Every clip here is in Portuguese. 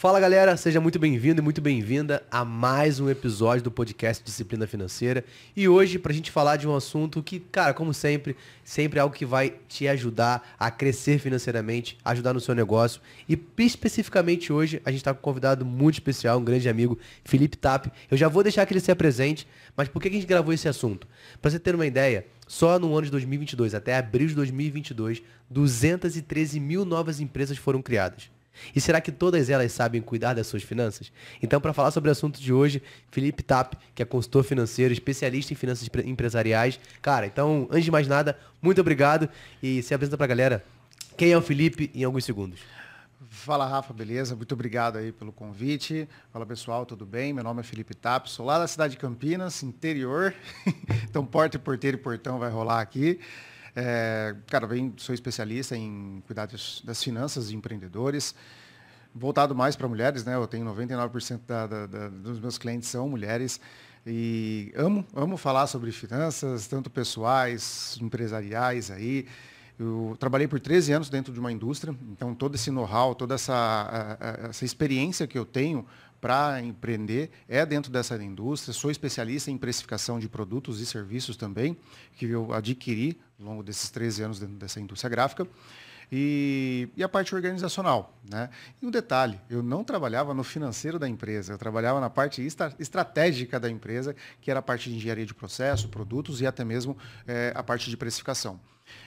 Fala galera, seja muito bem-vindo e muito bem-vinda a mais um episódio do podcast Disciplina Financeira. E hoje, para a gente falar de um assunto que, cara, como sempre, sempre é algo que vai te ajudar a crescer financeiramente, ajudar no seu negócio. E especificamente hoje, a gente está com um convidado muito especial, um grande amigo, Felipe Tap. Eu já vou deixar que ele se apresente, mas por que a gente gravou esse assunto? Para você ter uma ideia, só no ano de 2022, até abril de 2022, 213 mil novas empresas foram criadas. E será que todas elas sabem cuidar das suas finanças? Então, para falar sobre o assunto de hoje, Felipe Tap, que é consultor financeiro, especialista em finanças empresariais. Cara, então, antes de mais nada, muito obrigado e se apresenta para a galera. Quem é o Felipe em alguns segundos? Fala Rafa, beleza? Muito obrigado aí pelo convite. Fala pessoal, tudo bem? Meu nome é Felipe Tap, sou lá da cidade de Campinas, interior. então porta, porteiro e portão vai rolar aqui. É, cara, bem, sou especialista em cuidar das, finanças de empreendedores, voltado mais para mulheres, né? Eu tenho 99% da, da, da, dos meus clientes são mulheres e amo, amo falar sobre finanças, tanto pessoais, empresariais aí. Eu trabalhei por 13 anos dentro de uma indústria, então todo esse know-how, toda essa, essa experiência que eu tenho para empreender é dentro dessa indústria. Sou especialista em precificação de produtos e serviços também, que eu adquiri ao longo desses 13 anos dentro dessa indústria gráfica. E, e, a parte organizacional. Né? E um detalhe, eu não trabalhava no financeiro da empresa, eu trabalhava na parte estratégica da empresa, que era a parte de engenharia de processo, produtos e até mesmo é, a parte de precificação.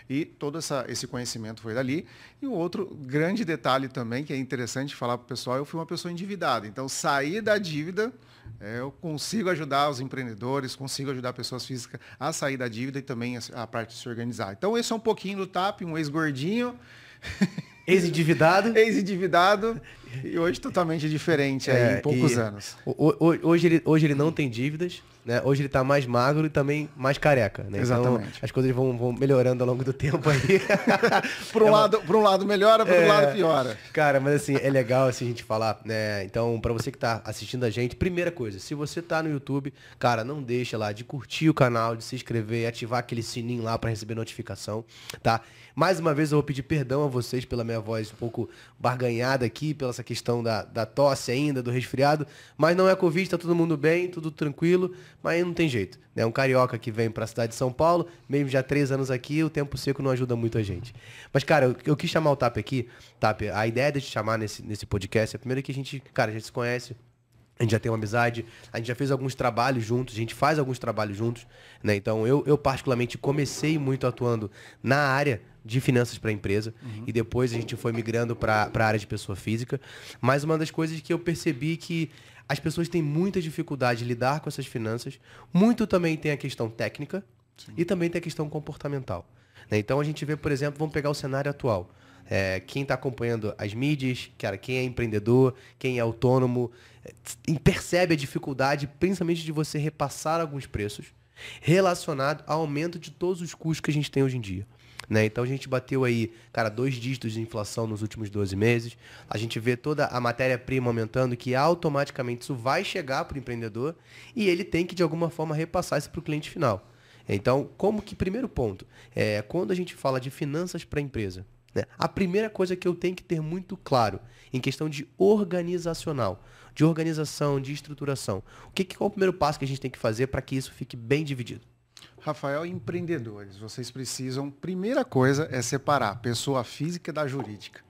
E todo essa, esse conhecimento foi dali. E um outro grande detalhe também, que é interessante falar para o pessoal, eu fui uma pessoa endividada. Então, sair da dívida, é, eu consigo ajudar os empreendedores, consigo ajudar pessoas físicas a sair da dívida e também a, a parte de se organizar. Então, esse é um pouquinho do TAP, um ex-gordinho. Ex-endividado. Ex-endividado. E hoje totalmente diferente é, em poucos anos. Hoje ele, hoje ele não tem dívidas. Né? Hoje ele está mais magro e também mais careca. Né? Então, Exatamente. Então, as coisas vão, vão melhorando ao longo do tempo aí. por, um é lado, por um lado melhora, por é... um lado piora. Cara, mas assim, é legal assim, a gente falar. Né? Então, para você que está assistindo a gente, primeira coisa, se você está no YouTube, cara, não deixa lá de curtir o canal, de se inscrever, ativar aquele sininho lá para receber notificação, tá? Mais uma vez eu vou pedir perdão a vocês pela minha voz um pouco barganhada aqui, pela essa questão da, da tosse ainda, do resfriado, mas não é Covid, tá todo mundo bem, tudo tranquilo mas não tem jeito. É né? um carioca que vem para a cidade de São Paulo, mesmo já três anos aqui, o tempo seco não ajuda muito a gente. Mas, cara, eu, eu quis chamar o TAP aqui, TAP, a ideia de te chamar nesse, nesse podcast é primeiro que a gente, cara, a gente se conhece, a gente já tem uma amizade, a gente já fez alguns trabalhos juntos, a gente faz alguns trabalhos juntos, né? Então eu, eu particularmente comecei muito atuando na área de finanças para a empresa uhum. e depois a gente foi migrando para a área de pessoa física. Mas uma das coisas que eu percebi que as pessoas têm muita dificuldade de lidar com essas finanças. Muito também tem a questão técnica Sim. e também tem a questão comportamental. Né? Então a gente vê, por exemplo, vamos pegar o cenário atual. É, quem está acompanhando as mídias, cara, quem é empreendedor, quem é autônomo, é, percebe a dificuldade, principalmente de você repassar alguns preços relacionado ao aumento de todos os custos que a gente tem hoje em dia. Né? Então a gente bateu aí, cara, dois dígitos de inflação nos últimos 12 meses. A gente vê toda a matéria-prima aumentando, que automaticamente isso vai chegar para o empreendedor e ele tem que, de alguma forma, repassar isso para o cliente final. Então, como que, primeiro ponto, é, quando a gente fala de finanças para a empresa, né, a primeira coisa que eu tenho que ter muito claro, em questão de organizacional, de organização, de estruturação, o que, qual é o primeiro passo que a gente tem que fazer para que isso fique bem dividido? Rafael, empreendedores, vocês precisam, primeira coisa é separar pessoa física da jurídica.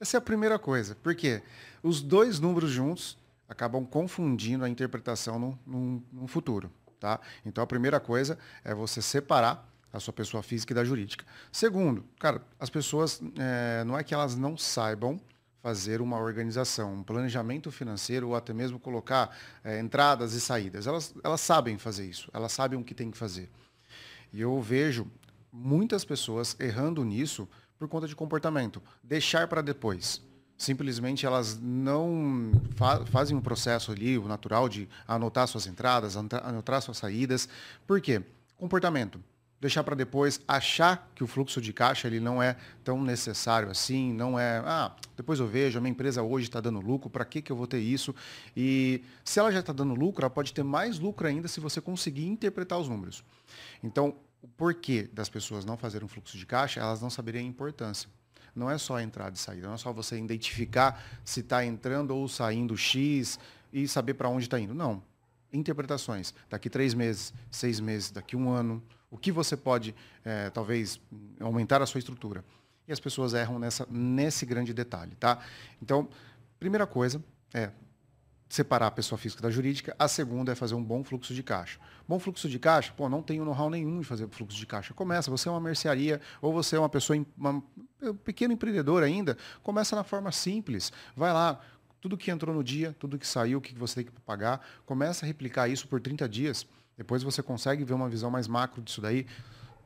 Essa é a primeira coisa, porque os dois números juntos acabam confundindo a interpretação no, no, no futuro. Tá? Então a primeira coisa é você separar a sua pessoa física e da jurídica. Segundo, cara, as pessoas é, não é que elas não saibam fazer uma organização, um planejamento financeiro ou até mesmo colocar é, entradas e saídas. Elas, elas sabem fazer isso, elas sabem o que tem que fazer. E eu vejo muitas pessoas errando nisso por conta de comportamento. Deixar para depois. Simplesmente elas não fa fazem um processo ali, o natural, de anotar suas entradas, anotar suas saídas. Por quê? Comportamento. Deixar para depois, achar que o fluxo de caixa ele não é tão necessário assim, não é, ah, depois eu vejo, a minha empresa hoje está dando lucro, para que, que eu vou ter isso? E se ela já está dando lucro, ela pode ter mais lucro ainda se você conseguir interpretar os números. Então, o porquê das pessoas não fazerem um fluxo de caixa, elas não saberiam a importância. não é só entrada e saída, não é só você identificar se está entrando ou saindo X e saber para onde está indo. Não. Interpretações. Daqui três meses, seis meses, daqui um ano, o que você pode, é, talvez, aumentar a sua estrutura. E as pessoas erram nessa, nesse grande detalhe, tá? Então, primeira coisa é separar a pessoa física da jurídica. A segunda é fazer um bom fluxo de caixa. Bom fluxo de caixa, pô, não tenho know-how nenhum de fazer fluxo de caixa. Começa, você é uma mercearia ou você é uma pessoa, uma, um pequeno empreendedor ainda, começa na forma simples. Vai lá, tudo que entrou no dia, tudo que saiu, o que você tem que pagar, começa a replicar isso por 30 dias. Depois você consegue ver uma visão mais macro disso daí.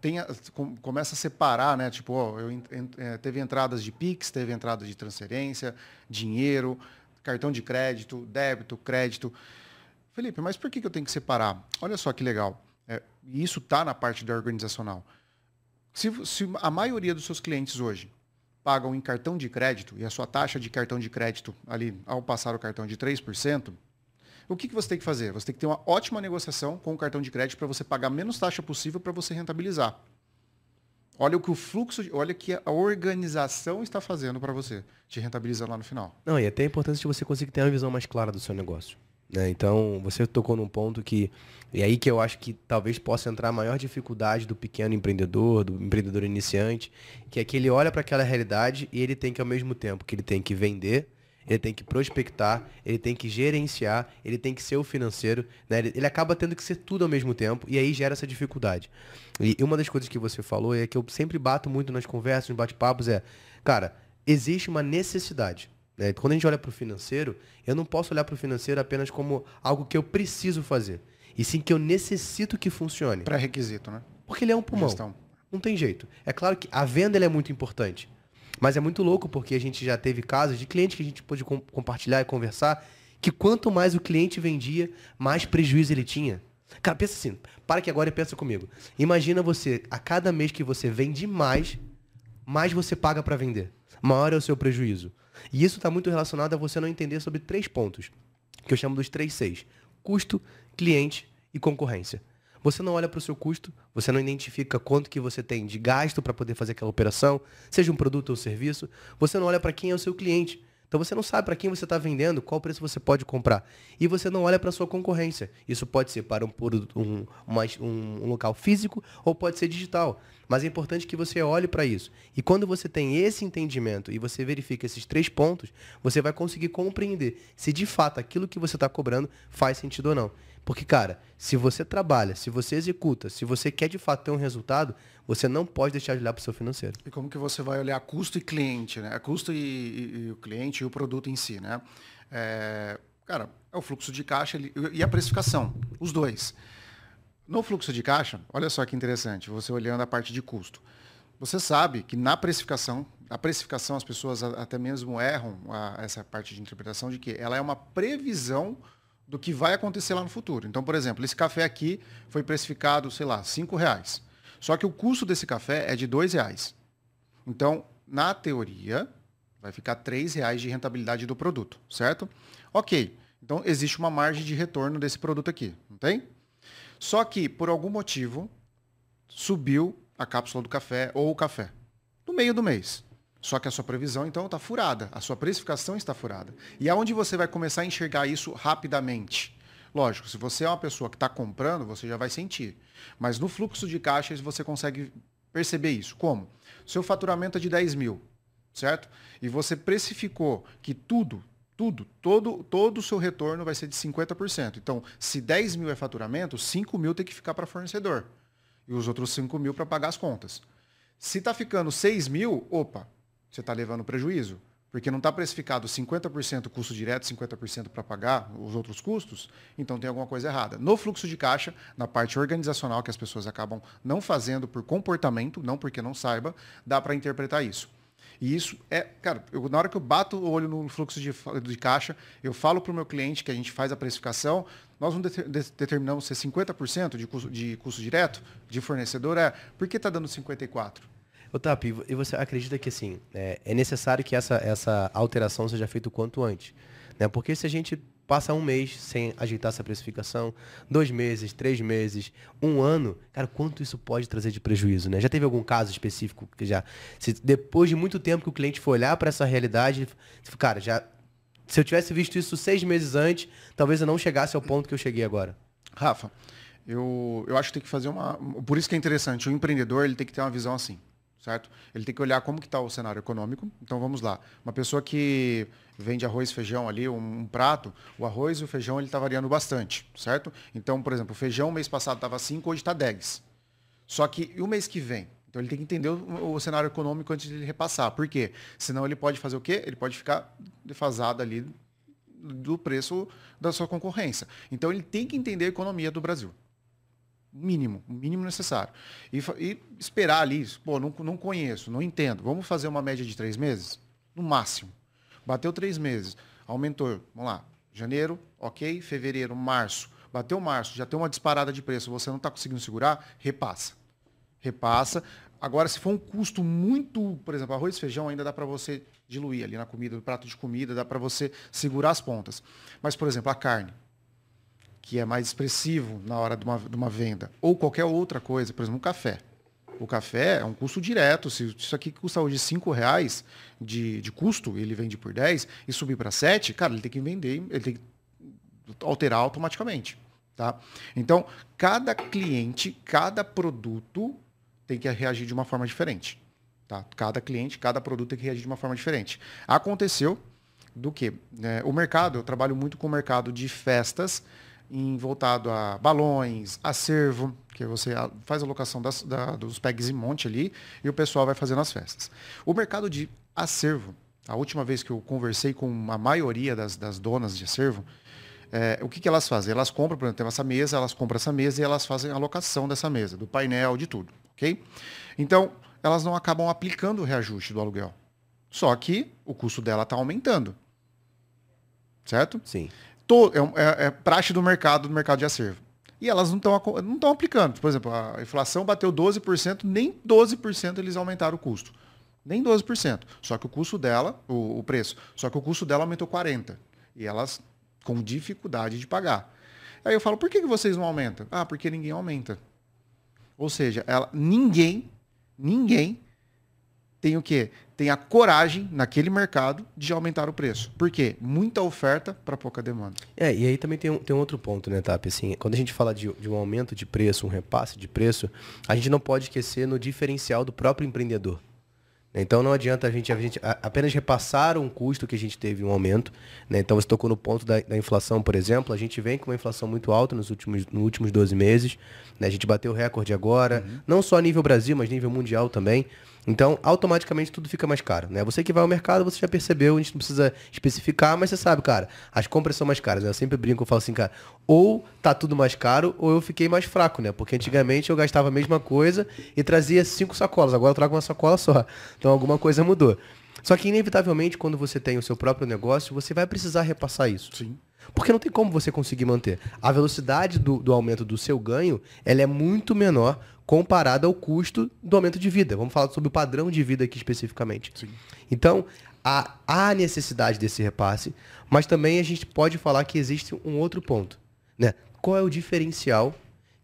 Tenha, começa a separar, né? Tipo, ó, eu, é, teve entradas de Pix, teve entrada de transferência, dinheiro, cartão de crédito, débito, crédito. Felipe, mas por que, que eu tenho que separar? Olha só que legal. É, isso está na parte da organizacional. Se, se, a maioria dos seus clientes hoje pagam em cartão de crédito e a sua taxa de cartão de crédito ali ao passar o cartão de 3%, o que, que você tem que fazer? Você tem que ter uma ótima negociação com o cartão de crédito para você pagar menos taxa possível para você rentabilizar. Olha o que o fluxo, olha o que a organização está fazendo para você, te rentabilizar lá no final. Não, e é até importante que você consiga ter uma visão mais clara do seu negócio. Né? Então, você tocou num ponto que. E aí que eu acho que talvez possa entrar a maior dificuldade do pequeno empreendedor, do empreendedor iniciante, que é que ele olha para aquela realidade e ele tem que, ao mesmo tempo, que ele tem que vender, ele tem que prospectar, ele tem que gerenciar, ele tem que ser o financeiro, né? ele, ele, acaba tendo que ser tudo ao mesmo tempo e aí gera essa dificuldade. E uma das coisas que você falou é que eu sempre bato muito nas conversas, nos bate-papos, é, cara, existe uma necessidade. Né? Quando a gente olha para o financeiro, eu não posso olhar para o financeiro apenas como algo que eu preciso fazer, e sim que eu necessito que funcione. Pré-requisito, né? Porque ele é um pulmão. Gestão. Não tem jeito. É claro que a venda é muito importante. Mas é muito louco porque a gente já teve casos de clientes que a gente pôde com compartilhar e conversar que quanto mais o cliente vendia, mais prejuízo ele tinha. Cara, pensa assim, para que agora e pensa comigo. Imagina você, a cada mês que você vende mais, mais você paga para vender. Maior é o seu prejuízo. E isso está muito relacionado a você não entender sobre três pontos, que eu chamo dos três seis. Custo, cliente e concorrência. Você não olha para o seu custo, você não identifica quanto que você tem de gasto para poder fazer aquela operação, seja um produto ou serviço. Você não olha para quem é o seu cliente. Então você não sabe para quem você está vendendo, qual preço você pode comprar. E você não olha para sua concorrência. Isso pode ser para um, um, um, um local físico ou pode ser digital. Mas é importante que você olhe para isso. E quando você tem esse entendimento e você verifica esses três pontos, você vai conseguir compreender se de fato aquilo que você está cobrando faz sentido ou não. Porque, cara, se você trabalha, se você executa, se você quer de fato ter um resultado, você não pode deixar de olhar para o seu financeiro. E como que você vai olhar custo e cliente, né? Custo e, e, e o cliente e o produto em si, né? É, cara, é o fluxo de caixa e a precificação, os dois. No fluxo de caixa, olha só que interessante, você olhando a parte de custo. Você sabe que na precificação, a precificação as pessoas até mesmo erram a, essa parte de interpretação de que ela é uma previsão do que vai acontecer lá no futuro. Então, por exemplo, esse café aqui foi precificado, sei lá, cinco reais. Só que o custo desse café é de dois reais. Então, na teoria, vai ficar três reais de rentabilidade do produto, certo? Ok. Então, existe uma margem de retorno desse produto aqui, não tem? Só que, por algum motivo, subiu a cápsula do café ou o café no meio do mês. Só que a sua previsão, então, está furada. A sua precificação está furada. E aonde você vai começar a enxergar isso rapidamente? Lógico, se você é uma pessoa que está comprando, você já vai sentir. Mas no fluxo de caixas você consegue perceber isso. Como? Seu faturamento é de 10 mil, certo? E você precificou que tudo, tudo, todo, todo o seu retorno vai ser de 50%. Então, se 10 mil é faturamento, 5 mil tem que ficar para fornecedor. E os outros 5 mil para pagar as contas. Se está ficando 6 mil, opa, você está levando prejuízo. Porque não está precificado 50% custo direto, 50% para pagar os outros custos, então tem alguma coisa errada. No fluxo de caixa, na parte organizacional que as pessoas acabam não fazendo por comportamento, não porque não saiba, dá para interpretar isso. E isso é, cara, eu, na hora que eu bato o olho no fluxo de, de caixa, eu falo para o meu cliente que a gente faz a precificação, nós não determinamos ser 50% de custo, de custo direto de fornecedor, é, por que está dando 54%? Ô, Tap, e você acredita que assim, é, é, necessário que essa, essa alteração seja feita o quanto antes? Né? Porque se a gente passa um mês sem ajeitar essa precificação, dois meses, três meses, um ano, cara, quanto isso pode trazer de prejuízo, né? Já teve algum caso específico que já, se, depois de muito tempo que o cliente for olhar para essa realidade, cara, já, se eu tivesse visto isso seis meses antes, talvez eu não chegasse ao ponto que eu cheguei agora. Rafa, eu, eu acho que tem que fazer uma, por isso que é interessante, o empreendedor ele tem que ter uma visão assim certo? Ele tem que olhar como que está o cenário econômico. Então vamos lá. Uma pessoa que vende arroz feijão ali, um, um, prato, o arroz e o feijão ele está variando bastante, certo? Então, por exemplo, o feijão mês passado estava 5, hoje está 10. Só que o mês que vem? Então ele tem que entender o, o, cenário econômico antes de ele repassar. Por quê? Senão ele pode fazer o quê? Ele pode ficar defasado ali do preço da sua concorrência. Então ele tem que entender a economia do Brasil mínimo, o mínimo necessário. E, e, esperar ali, pô, não, não conheço, não entendo. Vamos fazer uma média de três meses? No máximo. Bateu três meses, aumentou, vamos lá, janeiro, ok, fevereiro, março. Bateu março, já tem uma disparada de preço, você não está conseguindo segurar, repassa. Repassa. Agora, se for um custo muito, por exemplo, arroz e feijão, ainda dá para você diluir ali na comida, no prato de comida, dá para você segurar as pontas. Mas, por exemplo, a carne que é mais expressivo na hora de uma, de uma venda, ou qualquer outra coisa, por exemplo, um café. O café é um custo direto. Se isso aqui custa hoje 5 reais de, de custo, ele vende por 10 e subir para 7, cara, ele tem que vender, ele tem que alterar automaticamente. Tá? Então, cada cliente, cada produto tem que reagir de uma forma diferente. Tá? Cada cliente, cada produto tem que reagir de uma forma diferente. Aconteceu do que? É, o mercado, eu trabalho muito com o mercado de festas em, voltado a balões, acervo, que você faz a locação das, da, dos pegs em monte ali e o pessoal vai fazendo as festas. O mercado de acervo, a última vez que eu conversei com a maioria das, das donas de acervo, é, o que, que elas fazem? Elas compram, por exemplo, tem essa mesa, elas compram essa mesa e elas fazem a locação dessa mesa, do painel, de tudo, ok? Então, elas não acabam aplicando o reajuste do aluguel. Só que o custo dela está aumentando. Certo? Sim to, é, é, é, praxe do mercado, do mercado de acervo. E elas não estão não estão aplicando. Por exemplo, a inflação bateu 12%, nem 12% eles aumentaram o custo. Nem 12%. Só que o custo dela, o, o preço, só que o custo dela aumentou 40%. E elas com dificuldade de pagar. Aí eu falo, por que, que vocês não aumentam? Ah, porque ninguém aumenta. Ou seja, ela, ninguém, ninguém tem o quê? Tem a coragem naquele mercado de aumentar o preço. Por quê? Muita oferta para pouca demanda. É, e aí também tem um, tem um outro ponto, né, Tap? Assim, quando a gente fala de, de um aumento de preço, um repasse de preço, a gente não pode esquecer no diferencial do próprio empreendedor. Então não adianta a gente, a gente apenas repassar um custo que a gente teve um aumento. Né? Então você tocou no ponto da, da, inflação, por exemplo. A gente vem com uma inflação muito alta nos últimos, nos últimos 12 meses. Né? A gente bateu o recorde agora, uhum. não só a nível Brasil, mas nível mundial também. Então, automaticamente tudo fica mais caro, né? Você que vai ao mercado, você já percebeu, a gente não precisa especificar, mas você sabe, cara, as compras são mais caras, né? Eu sempre brinco, eu falo assim, cara, ou tá tudo mais caro, ou eu fiquei mais fraco, né? Porque antigamente eu gastava a mesma coisa e trazia cinco sacolas, agora eu trago uma sacola só. Então alguma coisa mudou. Só que, inevitavelmente, quando você tem o seu próprio negócio, você vai precisar repassar isso. Sim. Porque não tem como você conseguir manter. A velocidade do, do aumento do seu ganho, ela é muito menor comparada ao custo do aumento de vida. Vamos falar sobre o padrão de vida aqui especificamente. Sim. Então, há, há necessidade desse repasse, mas também a gente pode falar que existe um outro ponto. Né? Qual é o diferencial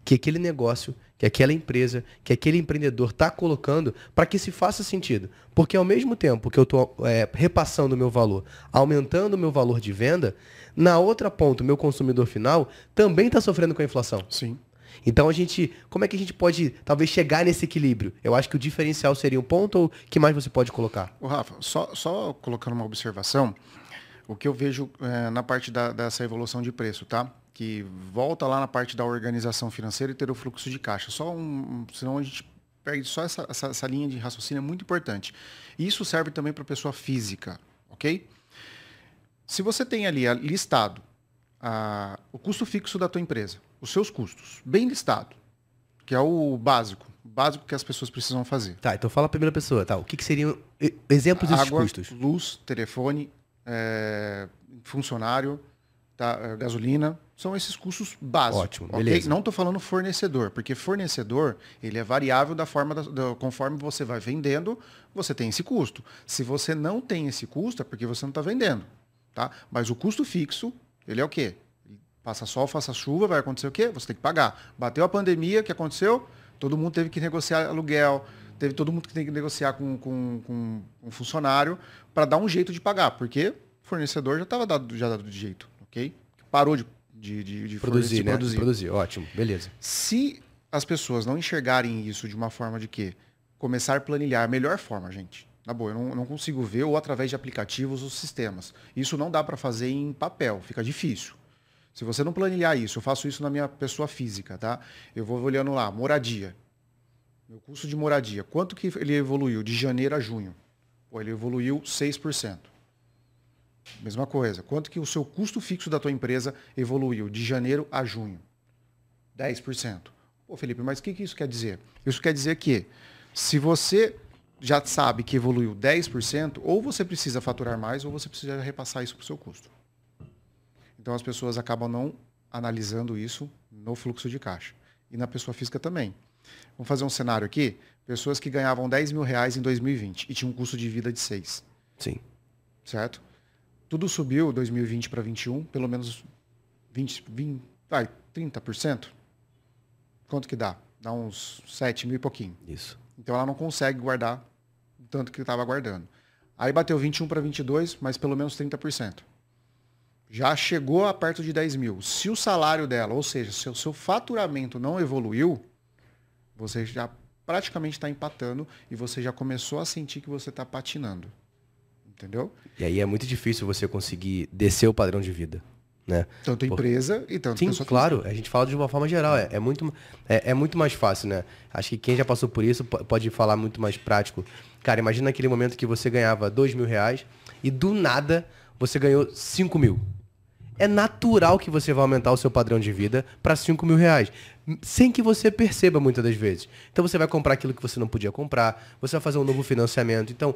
que aquele negócio, que aquela empresa, que aquele empreendedor está colocando para que se faça sentido? Porque ao mesmo tempo que eu estou é, repassando o meu valor, aumentando o meu valor de venda, na outra ponta, o meu consumidor final também está sofrendo com a inflação. Sim. Então a gente, como é que a gente pode talvez chegar nesse equilíbrio? Eu acho que o diferencial seria um ponto ou que mais você pode colocar? O Rafa, só, só colocando uma observação, o que eu vejo é, na parte da, dessa evolução de preço, tá? Que volta lá na parte da organização financeira e ter o fluxo de caixa. Só um, senão a gente perde só essa, essa, essa linha de raciocínio é muito importante. Isso serve também para pessoa física, ok? Se você tem ali listado a, o custo fixo da tua empresa, os seus custos, bem listado, que é o básico, básico que as pessoas precisam fazer. Tá, então fala a primeira pessoa, tá? O que, que seriam exemplos desses Água, custos? luz, telefone, é, funcionário, tá, é, gasolina, são esses custos básicos. Ótimo, okay? beleza. Não estou falando fornecedor, porque fornecedor ele é variável da forma da, da, conforme você vai vendendo, você tem esse custo. Se você não tem esse custo, é porque você não está vendendo. Tá? Mas o custo fixo ele é o quê? Passa sol, faça chuva, vai acontecer o quê? Você tem que pagar. Bateu a pandemia, o que aconteceu? Todo mundo teve que negociar aluguel, teve todo mundo que tem que negociar com, com, com um funcionário para dar um jeito de pagar, porque o fornecedor já estava dado, já dado de jeito, ok? Parou de, de, de, de produzir, né? produzir. Produzir, ótimo, beleza. Se as pessoas não enxergarem isso de uma forma de quê? Começar a planilhar a melhor forma, gente. Na boa, eu não, não consigo ver ou através de aplicativos os sistemas. Isso não dá para fazer em papel, fica difícil. Se você não planilhar isso, eu faço isso na minha pessoa física, tá? Eu vou olhando lá, moradia. Meu custo de moradia, quanto que ele evoluiu de janeiro a junho? Pô, ele evoluiu 6%. Mesma coisa. Quanto que o seu custo fixo da tua empresa evoluiu de janeiro a junho? 10%. Pô, Felipe, mas o que, que isso quer dizer? Isso quer dizer que se você já sabe que evoluiu 10%, ou você precisa faturar mais, ou você precisa repassar isso para o seu custo. Então as pessoas acabam não analisando isso no fluxo de caixa. E na pessoa física também. Vamos fazer um cenário aqui. Pessoas que ganhavam 10 mil reais em 2020 e tinham um custo de vida de 6. Sim. Certo? Tudo subiu 2020 para 2021, pelo menos 20, 20 vai, 30%. Quanto que dá? Dá uns 7 mil e pouquinho. Isso. Então ela não consegue guardar tanto que estava guardando. Aí bateu 21 para 22, mas pelo menos 30% já chegou a perto de 10 mil. Se o salário dela, ou seja, se o seu faturamento não evoluiu, você já praticamente está empatando e você já começou a sentir que você está patinando. Entendeu? E aí é muito difícil você conseguir descer o padrão de vida. Né? Tanto empresa Por... e tanto Sim, claro. A gente fala de uma forma geral. É, é muito, é, é, muito mais fácil, né? Acho que quem já passou por isso pode falar muito mais prático. Cara, imagina aquele momento que você ganhava dois mil reais e do nada você ganhou 5 mil é natural que você vai aumentar o seu padrão de vida para 5 mil reais. Sem que você perceba muitas das vezes. Então você vai comprar aquilo que você não podia comprar, você vai fazer um novo financiamento. Então,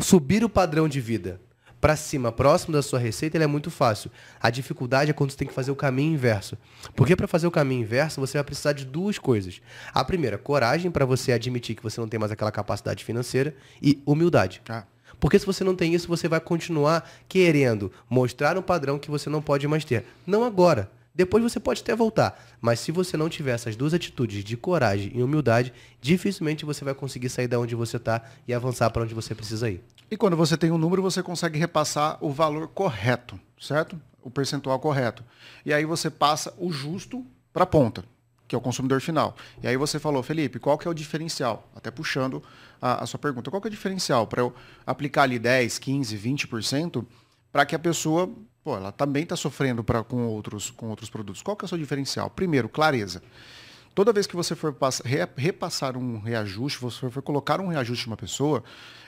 subir o padrão de vida para cima, próximo da sua receita, ele é muito fácil. A dificuldade é quando você tem que fazer o caminho inverso. Porque para fazer o caminho inverso, você vai precisar de duas coisas. A primeira, coragem para você admitir que você não tem mais aquela capacidade financeira e humildade. Ah. Porque se você não tem isso, você vai continuar querendo mostrar um padrão que você não pode mais ter. Não agora. Depois você pode até voltar. Mas se você não tiver essas duas atitudes de coragem e humildade, dificilmente você vai conseguir sair da onde você está e avançar para onde você precisa ir. E quando você tem um número, você consegue repassar o valor correto, certo? O percentual correto. E aí você passa o justo para a ponta que é o consumidor final. E aí você falou, Felipe, qual que é o diferencial? Até puxando a, a sua pergunta, qual que é o diferencial para eu aplicar ali 10, 15, 20% para que a pessoa, pô, ela também está sofrendo pra, com, outros, com outros produtos. Qual que é o seu diferencial? Primeiro, clareza. Toda vez que você for passar, repassar um reajuste, você for colocar um reajuste uma pessoa,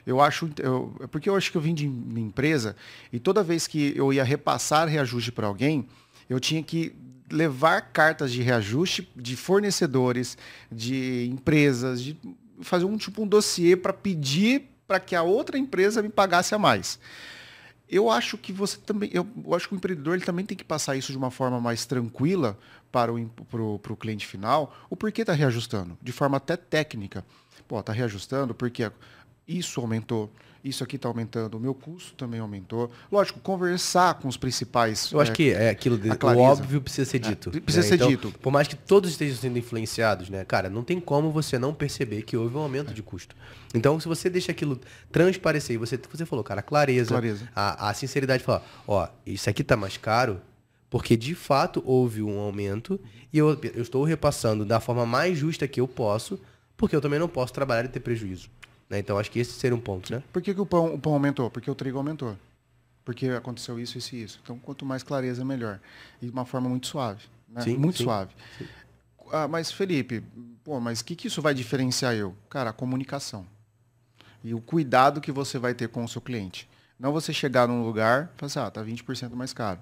eu acho. Eu, porque eu acho que eu vim de empresa e toda vez que eu ia repassar reajuste para alguém, eu tinha que levar cartas de reajuste de fornecedores, de empresas, de fazer um tipo um dossiê para pedir para que a outra empresa me pagasse a mais. Eu acho que você também, eu, acho que o empreendedor ele também tem que passar isso de uma forma mais tranquila para o pro, pro cliente final. O porquê está reajustando, de forma até técnica. Pô, está reajustando porque isso aumentou, isso aqui está aumentando, o meu custo também aumentou. Lógico, conversar com os principais. Eu acho é, que é aquilo de, o óbvio precisa ser é, dito. É, precisa né? ser então, dito. Por mais que todos estejam sendo influenciados, né, cara, não tem como você não perceber que houve um aumento de custo. Então, se você deixa aquilo transparecer, você, você falou, cara, clareza, clareza. A, a sinceridade de falar, ó, isso aqui está mais caro, porque de fato houve um aumento e eu, eu estou repassando da forma mais justa que eu posso, porque eu também não posso trabalhar e ter prejuízo. Né? Então acho que esse seria um ponto, né? Por que, que o, pão, o pão aumentou? Porque o trigo aumentou. Porque aconteceu isso, isso e isso. Então, quanto mais clareza, melhor. E de uma forma muito suave. Né? Sim, muito sim, suave. Sim. Ah, mas, Felipe, pô, mas o que, que isso vai diferenciar eu? Cara, a comunicação. E o cuidado que você vai ter com o seu cliente. Não você chegar num lugar e falar assim, ah, tá 20% mais caro.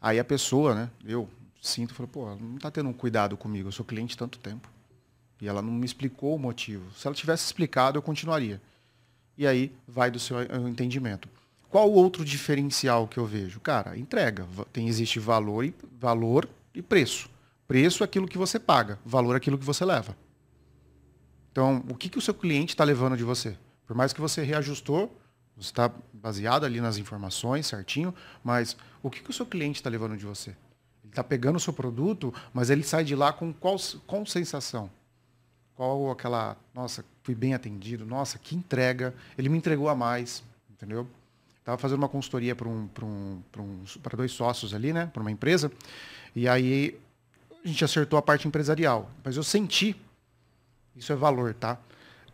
Aí a pessoa, né, eu sinto, falo, pô, não tá tendo um cuidado comigo, eu sou cliente tanto tempo. E ela não me explicou o motivo. Se ela tivesse explicado, eu continuaria. E aí vai do seu entendimento. Qual o outro diferencial que eu vejo? Cara, entrega. Tem, existe valor e, valor e preço. Preço é aquilo que você paga, valor é aquilo que você leva. Então, o que, que o seu cliente está levando de você? Por mais que você reajustou, Você está baseado ali nas informações certinho, mas o que, que o seu cliente está levando de você? Ele está pegando o seu produto, mas ele sai de lá com qual, qual sensação? Qual aquela, nossa, fui bem atendido, nossa, que entrega, ele me entregou a mais, entendeu? Estava fazendo uma consultoria para um, um, um, dois sócios ali, né, para uma empresa, e aí a gente acertou a parte empresarial, mas eu senti, isso é valor, tá?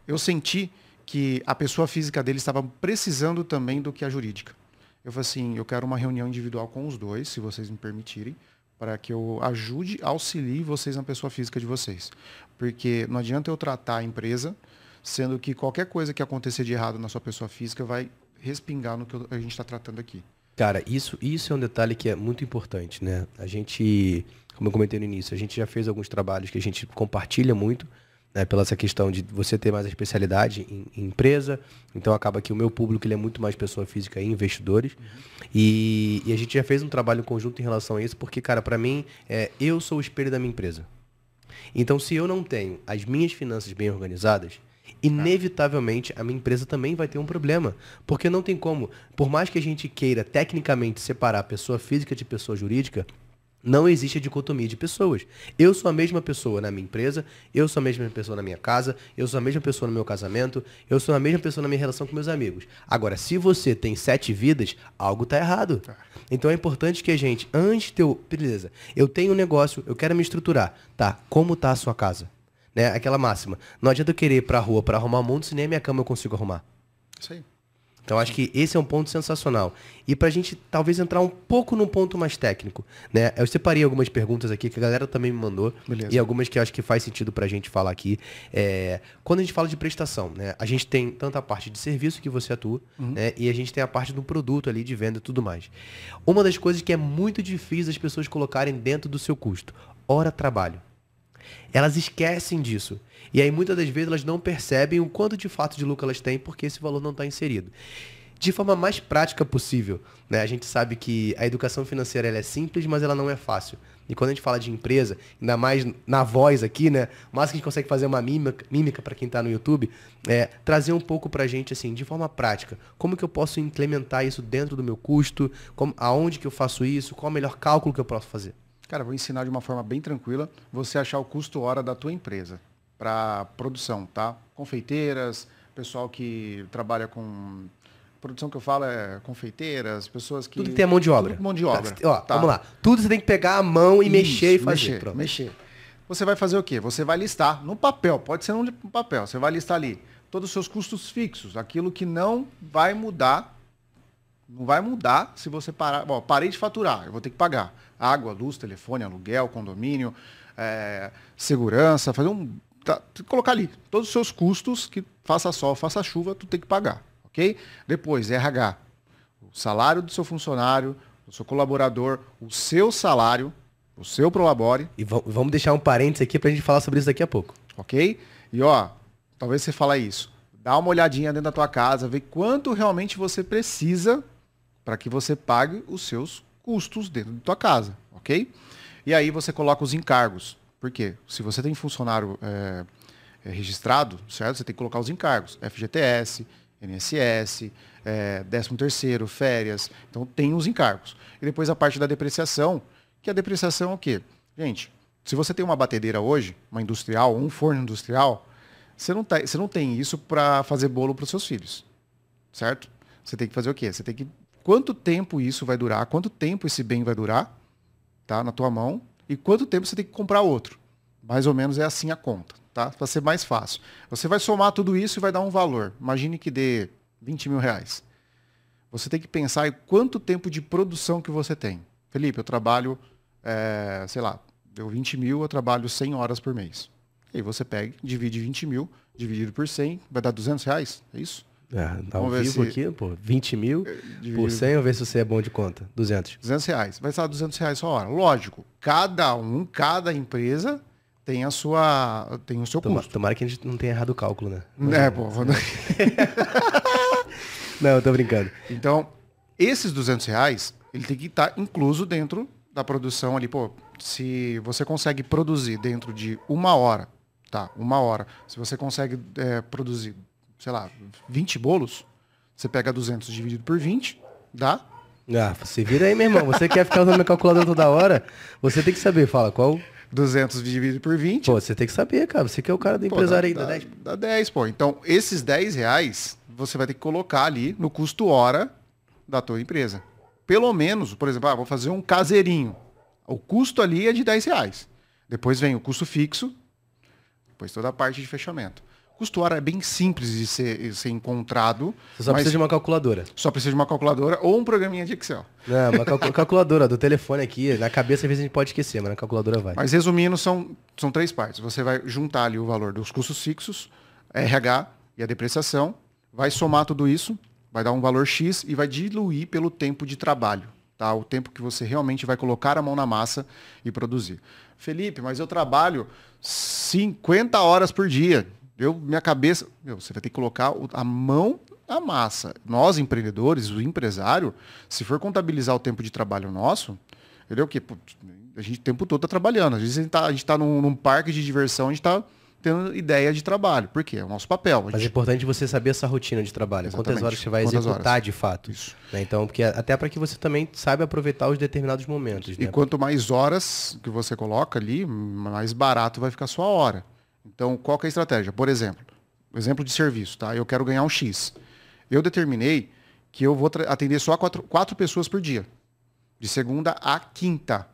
Eu senti que a pessoa física dele estava precisando também do que a jurídica. Eu falei assim, eu quero uma reunião individual com os dois, se vocês me permitirem, para que eu ajude, auxilie vocês na pessoa física de vocês. Porque não adianta eu tratar a empresa, sendo que qualquer coisa que acontecer de errado na sua pessoa física vai respingar no que a gente está tratando aqui. Cara, isso, isso é um detalhe que é muito importante, né? A gente, como eu comentei no início, a gente já fez alguns trabalhos que a gente compartilha muito, né, pela essa questão de você ter mais especialidade em, em, empresa. Então acaba que o meu público ele é muito mais pessoa física e investidores. Uhum. E, e, a gente já fez um trabalho conjunto em relação a isso, porque, cara, para mim, é, eu sou o espelho da minha empresa. Então, se eu não tenho as minhas finanças bem organizadas, inevitavelmente a minha empresa também vai ter um problema. Porque não tem como, por mais que a gente queira tecnicamente separar pessoa física de pessoa jurídica, não existe a dicotomia de pessoas. Eu sou a mesma pessoa na minha empresa, eu sou a mesma pessoa na minha casa, eu sou a mesma pessoa no meu casamento, eu sou a mesma pessoa na minha relação com meus amigos. Agora, se você tem sete vidas, algo está errado. Tá. Então é importante que a gente, antes de ter. Beleza, eu tenho um negócio, eu quero me estruturar. Tá, como tá a sua casa? Né? Aquela máxima. Não adianta eu querer ir pra rua para arrumar o mundo se nem a minha cama eu consigo arrumar. Isso aí. Então acho que esse é um ponto sensacional. E para a gente talvez entrar um pouco num ponto mais técnico, né? Eu separei algumas perguntas aqui que a galera também me mandou Beleza. e algumas que eu acho que faz sentido para a gente falar aqui. É, quando a gente fala de prestação, né? A gente tem tanto a parte de serviço que você atua, uhum. né? E a gente tem a parte do produto ali de venda e tudo mais. Uma das coisas que é muito difícil as pessoas colocarem dentro do seu custo, hora trabalho. Elas esquecem disso. E aí muitas das vezes elas não percebem o quanto de fato de lucro elas têm porque esse valor não está inserido. De forma mais prática possível, né? A gente sabe que a educação financeira é simples, mas ela não é fácil. E quando a gente fala de empresa, ainda mais na voz aqui, né? Máximo que a gente consegue fazer uma mímica, mímica para quem está no YouTube, é trazer um pouco para a gente, assim, de forma prática. Como que eu posso implementar isso dentro do meu custo? Como, aonde que eu faço isso? Qual o melhor cálculo que eu posso fazer? Cara, vou ensinar de uma forma bem tranquila você achar o custo hora da tua empresa para produção, tá? Confeiteiras, pessoal que trabalha com produção que eu falo é confeiteiras, pessoas que tudo que tem a mão de obra. Tudo mão de obra. Tá, ó, tá. Vamos lá. Tudo você tem que pegar a mão e Isso, mexer e fazer. Mexer, mexer. Você vai fazer o quê? Você vai listar no papel, pode ser no papel. Você vai listar ali todos os seus custos fixos, aquilo que não vai mudar. Não vai mudar se você parar. Bom, parei de faturar, eu vou ter que pagar água, luz, telefone, aluguel, condomínio, é, segurança, fazer um tá, colocar ali todos os seus custos que faça sol, faça chuva, tu tem que pagar, ok? Depois, RH, o salário do seu funcionário, do seu colaborador, o seu salário, o seu prolabore. E vamos deixar um parênteses aqui para a gente falar sobre isso daqui a pouco. Ok? E ó, talvez você fale isso. Dá uma olhadinha dentro da tua casa, vê quanto realmente você precisa para que você pague os seus custos dentro da tua casa, ok? E aí você coloca os encargos. Por quê? Se você tem funcionário é, registrado, certo? Você tem que colocar os encargos. FGTS, INSS, é, 13 terceiro, férias. Então tem os encargos. E depois a parte da depreciação, que a depreciação é o quê? Gente, se você tem uma batedeira hoje, uma industrial, um forno industrial, você não, tá, você não tem isso para fazer bolo para os seus filhos, certo? Você tem que fazer o quê? Você tem que... Quanto tempo isso vai durar? Quanto tempo esse bem vai durar? Tá? Na tua mão e quanto tempo você tem que comprar outro. Mais ou menos é assim a conta, tá? Para ser mais fácil. Você vai somar tudo isso e vai dar um valor. Imagine que dê 20 mil reais. Você tem que pensar em quanto tempo de produção que você tem. Felipe, eu trabalho, é, sei lá, deu 20 mil, eu trabalho 100 horas por mês. E aí você pega, divide 20 mil, dividido por 100, vai dar 200 reais, é isso? É, tá ao vivo se... aqui, pô, 20 mil de... por 100, vamos ver se você é bom de conta. 200. 200 reais. Vai estar 200 reais só hora. Lógico, cada um, cada empresa tem a sua, tem o seu Tomara, custo. Tomara que a gente não tenha errado o cálculo, né? Mas, é, pô. não, eu tô brincando. Então, esses 200 reais, ele tem que estar tá incluso dentro da produção ali. Pô, se você consegue produzir dentro de uma hora, tá, uma hora, se você consegue é, produzir sei lá, 20 bolos, Você pega 200 dividido por 20, dá Ah, você vira aí, meu irmão. Você quer ficar usando minha calculadora toda hora? Você tem que saber, fala, qual? 200 dividido por 20. Pô, você tem que saber, cara. Você que é o cara do pô, empresário aí, dá, da 10. dá 10, pô. Então, esses 10 reais, você vai ter que colocar ali no custo hora da tua empresa. Pelo menos, por exemplo, ah, vou fazer um caseirinho. O custo ali é de 10 reais. Depois vem o custo fixo, depois toda a parte de fechamento. O custo hora é bem simples de ser, ser encontrado, Você só precisa de uma calculadora. só precisa de uma calculadora ou um programinha de Excel. Não, uma calcu- calculadora do telefone aqui. Na cabeça, às vezes, a gente pode esquecer, mas na calculadora vai. Mas resumindo, são, são três partes. Você vai juntar ali o valor dos custos fixos, RH e a depreciação, vai somar tudo isso, vai dar um valor X e vai diluir pelo tempo de trabalho. Tá? O tempo que você realmente vai colocar a mão na massa e produzir. Felipe, mas eu trabalho 50 horas por dia. Eu, minha cabeça. Meu, você vai ter que colocar a mão na massa. Nós, empreendedores, o empresário, se for contabilizar o tempo de trabalho nosso, ele é o quê? A gente o tempo todo está trabalhando. Às vezes a gente está tá num, num parque de diversão, a gente está tendo ideia de trabalho. Por quê? É o nosso papel. A Mas é gente- importante você saber essa rotina de trabalho. Quantas Exatamente. horas você vai Quantas executar horas. de fato. Isso. né? Então, porque até para que você também saiba aproveitar os determinados momentos. E né? quanto mais horas que você coloca ali, mais barato vai ficar a sua hora. Então, qual é a estratégia? Por exemplo, exemplo de serviço, tá? Eu quero ganhar um X. Eu determinei que eu vou atender só quatro, quatro pessoas por dia. De segunda a quinta.